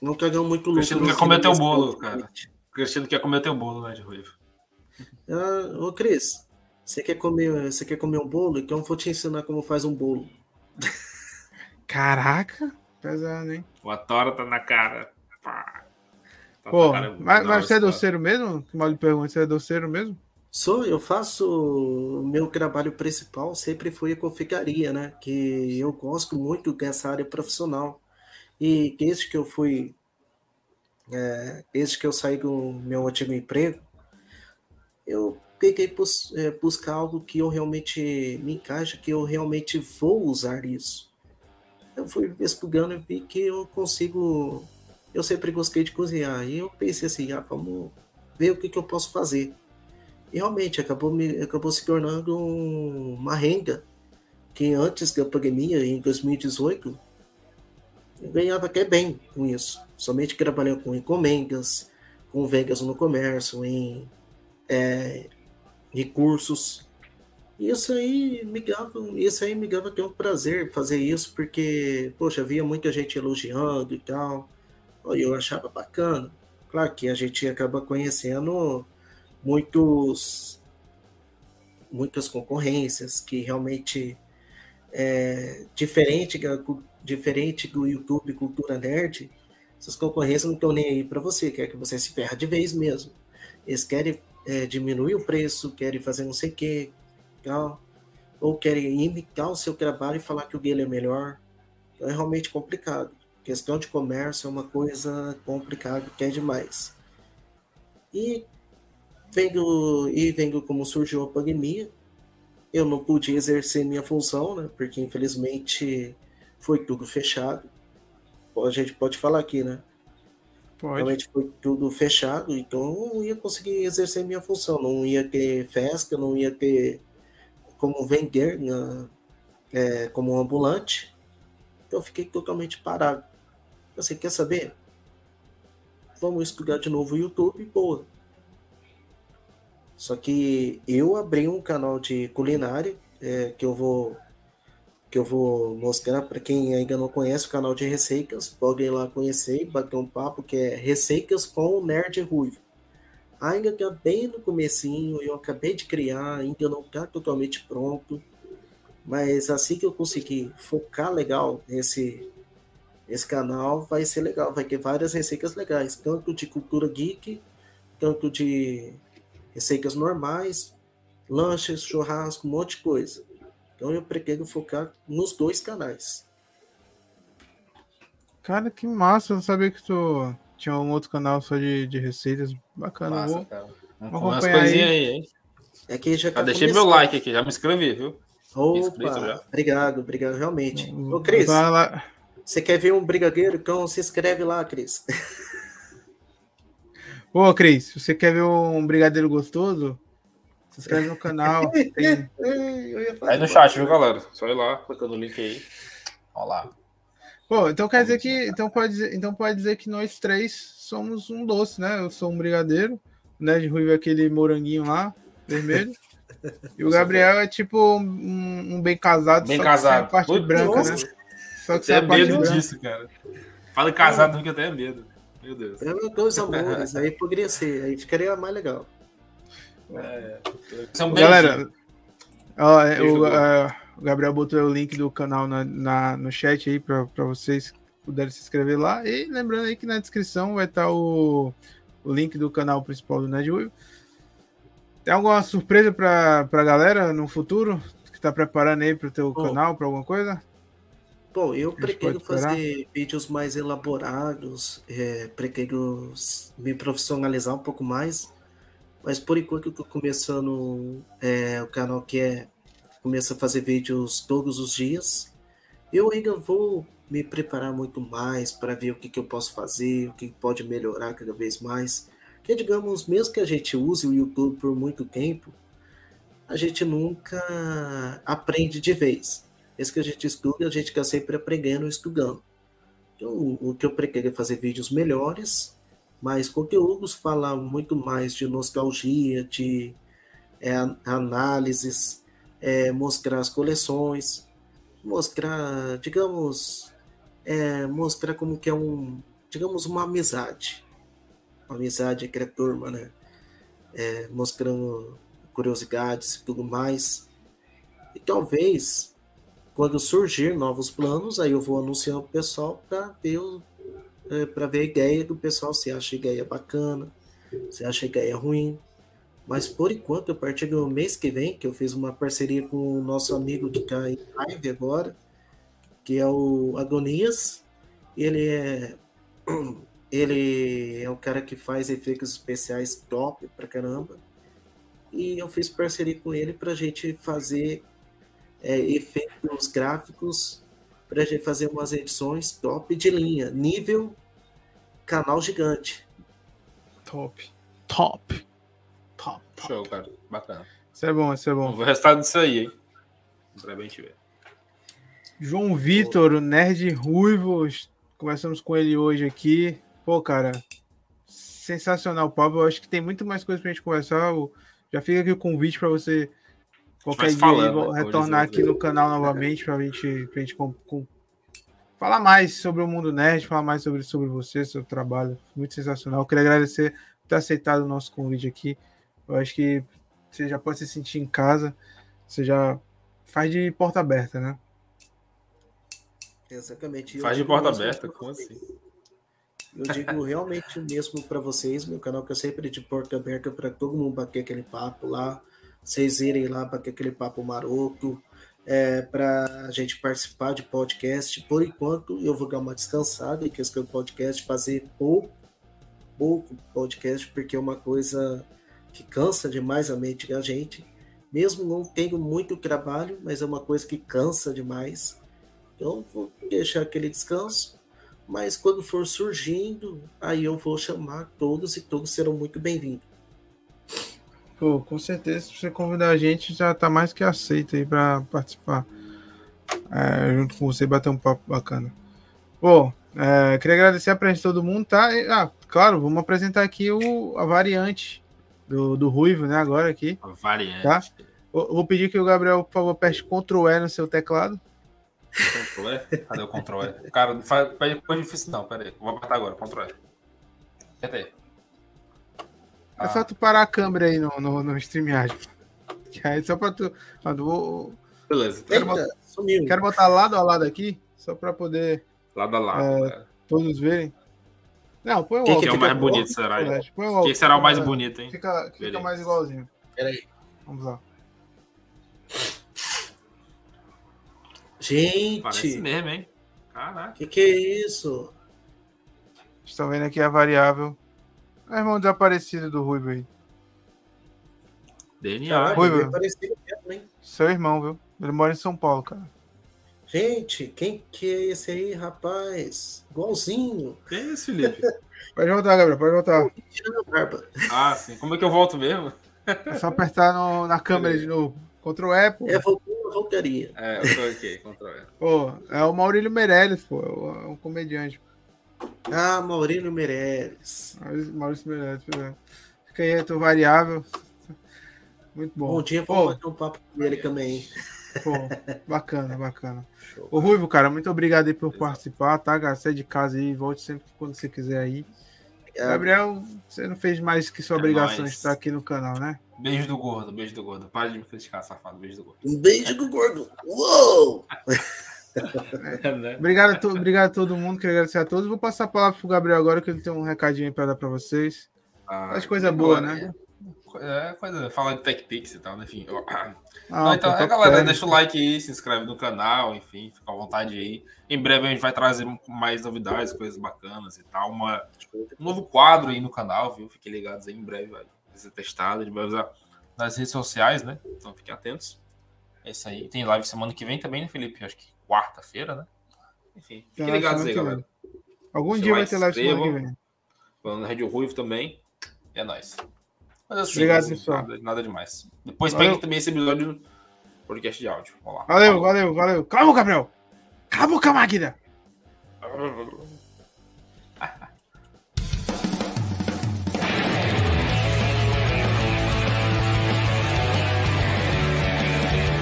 Não, não cagão muito louco. Cristiano quer comer teu bolo, cara. Cristiano quer comer teu bolo, né, de ruivo. Ah, ô, Cris, você quer comer, você quer comer um bolo? Então eu vou te ensinar como faz um bolo. Caraca, pesado, hein? O Atora tá na cara. Pá. Tá Pô, cara, mas, mas você é doceiro mesmo? Que mal lhe pergunta, você é doceiro mesmo? Sou, eu faço o meu trabalho principal sempre foi a confeitaria, né? Que eu gosto muito dessa área profissional. E desde que eu fui, é, desde que eu saí do meu antigo emprego, eu peguei bus, é, buscar algo que eu realmente me encaixa, que eu realmente vou usar isso. Eu fui estudando e vi que eu consigo. Eu sempre gostei de cozinhar. E eu pensei assim, ah, vamos ver o que, que eu posso fazer. E realmente acabou, me, acabou se tornando uma renda que antes da pandemia, em 2018, ganhava até bem com isso. Somente trabalhando com encomendas, com vendas no comércio, em é, recursos. Isso aí me dava, isso aí me dava até um prazer fazer isso, porque, poxa, havia muita gente elogiando e tal. Eu achava bacana. Claro que a gente acaba conhecendo muitos muitas concorrências que realmente é diferente diferente do YouTube Cultura Nerd, essas concorrências não estão nem aí para você, quer que você se ferra de vez mesmo. Eles querem é, diminuir o preço, querem fazer não sei o que, tal, ou querem imitar o seu trabalho e falar que o dele é melhor. Então é realmente complicado. questão de comércio é uma coisa complicada, que é demais. E vendo, e vendo como surgiu a pandemia, eu não pude exercer minha função, né? Porque infelizmente foi tudo fechado. A gente pode falar aqui, né? Pode. Realmente foi tudo fechado, então eu não ia conseguir exercer minha função, não ia ter festa, não ia ter como vender na, é, como ambulante. Então eu fiquei totalmente parado. Você quer saber? Vamos estudar de novo o YouTube, boa. Só que eu abri um canal de culinária é, que eu vou que eu vou mostrar para quem ainda não conhece o canal de receitas, podem ir lá conhecer e bater um papo que é Receitas com o Nerd Ruivo. Ainda está bem no comecinho, eu acabei de criar, ainda não está totalmente pronto, mas assim que eu conseguir focar legal nesse, nesse canal, vai ser legal, vai ter várias receitas legais, tanto de cultura geek, tanto de receitas normais, lanches, churrasco, um monte de coisa. Então eu pretendo focar nos dois canais. Cara, que massa. Eu sabia que tu tinha um outro canal só de, de receitas. Bacana. Massa, vou, cara. Vou acompanhar aí. aí, hein? É que já, já deixei meu like aqui, já me inscrevi, viu? Opa, obrigado, obrigado, realmente. Ô, Cris, você quer ver um brigadeiro? Então se inscreve lá, Cris. Ô, Cris, você quer ver um brigadeiro gostoso? Se inscreve no canal. Tem... Aí no chat, viu, galera? Só ir lá, clicando no link aí. Olha lá. Pô, então quer dizer que. Então pode dizer, então pode dizer que nós três somos um doce, né? Eu sou um brigadeiro, né? De ruivo aquele moranguinho lá, vermelho. E o Gabriel é tipo um, um bem casado, bem casado. a parte Putz, branca, nossa. né? Só que você é medo disso, cara. Fala casado, que até é medo. Meu Deus. É dois amores, aí poderia ser, aí ficaria mais legal. É, Galera, ó, é, o, uh, o, Gabriel botou o link do canal na, na no chat aí para vocês puderem se inscrever lá. E lembrando aí que na descrição vai estar o, o link do canal principal do Nerd Tem alguma surpresa para a galera no futuro? Que tá preparando aí para o teu oh. canal, para alguma coisa? Bom, eu pretendo fazer vídeos mais elaborados, é, pretendo me profissionalizar um pouco mais. Mas por enquanto eu tô começando é, o canal que é começa a fazer vídeos todos os dias. Eu ainda vou me preparar muito mais para ver o que, que eu posso fazer, o que pode melhorar cada vez mais. Que digamos, mesmo que a gente use o YouTube por muito tempo, a gente nunca aprende de vez. Esse que a gente estuda, a gente fica sempre aprendendo e estudando. Então, o que eu pretendo é fazer vídeos melhores, mas conteúdos falam muito mais de nostalgia, de é, análises, é, mostrar as coleções, mostrar, digamos, é, mostrar como que é um, digamos, uma amizade, uma amizade entre a turma, né? É, mostrando curiosidades e tudo mais. E talvez, quando surgir novos planos, aí eu vou anunciar o pessoal para ver é, para ver a ideia do pessoal, se acha a ideia bacana, se acha a ideia ruim. Mas por enquanto, a partir do mês que vem, que eu fiz uma parceria com o nosso amigo que está em live agora, que é o Agonias. Ele é ele é o cara que faz efeitos especiais top pra caramba. E eu fiz parceria com ele para a gente fazer é, efeitos gráficos, para a gente fazer umas edições top de linha, nível canal gigante. Top. Top. Top. top. Show, cara. Bacana. Isso é bom, isso é bom. O resultado disso aí, hein? Pra bem ver. João Vitor, o nerd ruivo. Começamos com ele hoje aqui. Pô, cara, sensacional, Pablo. Eu acho que tem muito mais coisa pra gente conversar. Já fica aqui o convite para você qualquer dia falando, né? retornar aqui no canal novamente pra gente, pra gente com, com, falar mais sobre o mundo nerd, falar mais sobre, sobre você, seu trabalho. Muito sensacional. Eu queria agradecer por ter aceitado o nosso convite aqui. Eu acho que você já pode se sentir em casa. Você já faz de porta aberta, né? Exatamente. faz de porta aberta, como assim? Eu digo realmente mesmo para vocês, meu canal que é sempre de porta aberta para todo mundo bater aquele papo lá, vocês irem lá bater aquele papo maroto, é, para a gente participar de podcast. Por enquanto, eu vou dar uma descansada em questão do podcast, fazer pouco, pouco podcast, porque é uma coisa que cansa demais a mente da gente. Mesmo não tendo muito trabalho, mas é uma coisa que cansa demais. Então, vou deixar aquele descanso. Mas quando for surgindo, aí eu vou chamar todos e todos serão muito bem-vindos. Pô, com certeza, se você convidar a gente, já tá mais que aceito aí para participar. É, junto com você, bater um papo bacana. Pô, é, queria agradecer a presença de todo mundo, tá? E, ah, claro, vamos apresentar aqui o, a variante do, do Ruivo, né? Agora aqui. A variante. Tá? Eu, vou pedir que o Gabriel, por favor, aperte Ctrl E no seu teclado. Ctrl E? Cadê o Ctrl E? Cara, faz, pede coisa difícil não, pera aí. Vou apertar agora, Ctrl E. Aperta aí. É só tu parar a câmera aí no, no, no StreamYard. Que aí só pra tu. Vou... Beleza. Quero, Eita, botar, sumiu. quero botar lado a lado aqui, só pra poder. Lado a lado. É, todos verem. Não, põe o Quem que é o mais bonito, será? O Quem será o mais bonito, hein? Fica, fica mais igualzinho. Peraí. Vamos lá. Gente! Parece mesmo, hein? Caraca. Que que é isso? Estão vendo aqui a variável é irmão desaparecido do Ruivo aí. DNA. Ruivo. Mesmo, Seu irmão, viu? Ele mora em São Paulo, cara. Gente, quem que é esse aí, rapaz? Igualzinho. Quem é esse, Felipe? pode voltar, Gabriel, pode voltar. Ah, sim. Como é que eu volto mesmo? É só apertar no, na câmera de novo. Ctrl E, pô. É, voltou, voltaria. É, eu tô aqui, Ctrl E. Pô, é o Maurílio Meirelles, pô. É um comediante. Ah, Maurílio Meirelles. Maurício Meirelles, é. Fica aí, tô variável. Muito bom. Bom dia, vou bater um papo com ele também. Pô, bacana, bacana. Show, Ô, Ruivo, cara, muito obrigado aí por Exato. participar, tá, cara? Você é de casa aí, volte sempre quando você quiser aí. É. Gabriel, você não fez mais que sua é obrigação nóis. de estar aqui no canal, né? Beijo do gordo, beijo do gordo. Para de me criticar, safado. Beijo do gordo. Um beijo do gordo. Uou! Né? obrigado, a to, obrigado a todo mundo, queria agradecer a todos. Vou passar a palavra pro Gabriel agora, que ele tem um recadinho aí para dar para vocês. Ah, Faz coisa boa, né? É, coisa, fala de TechPix e tal, né? enfim. Eu... Ah, Não, então, é, galera, deixa o like aí, se inscreve no canal, enfim, fica à vontade aí. Em breve a gente vai trazer mais novidades, coisas bacanas e tal. Uma, um novo quadro aí no canal, viu? Fiquem ligados aí, em breve vai ser testado. A gente vai usar nas redes sociais, né? Então fiquem atentos. É isso aí. Tem live semana que vem também, né, Felipe? Acho que quarta-feira, né? Enfim, fiquem ligados aí, galera. Algum dia vai ter live semana que vem. Falando na Rede Ruivo também. É nóis. Mas assim, Obrigado, pessoal. Nada, nada demais. Depois pega também esse episódio do podcast de áudio. Vamos lá. Valeu, valeu, valeu. Calma, Gabriel. Cala a boca, máquina.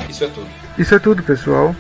Isso é tudo. Isso é tudo, pessoal.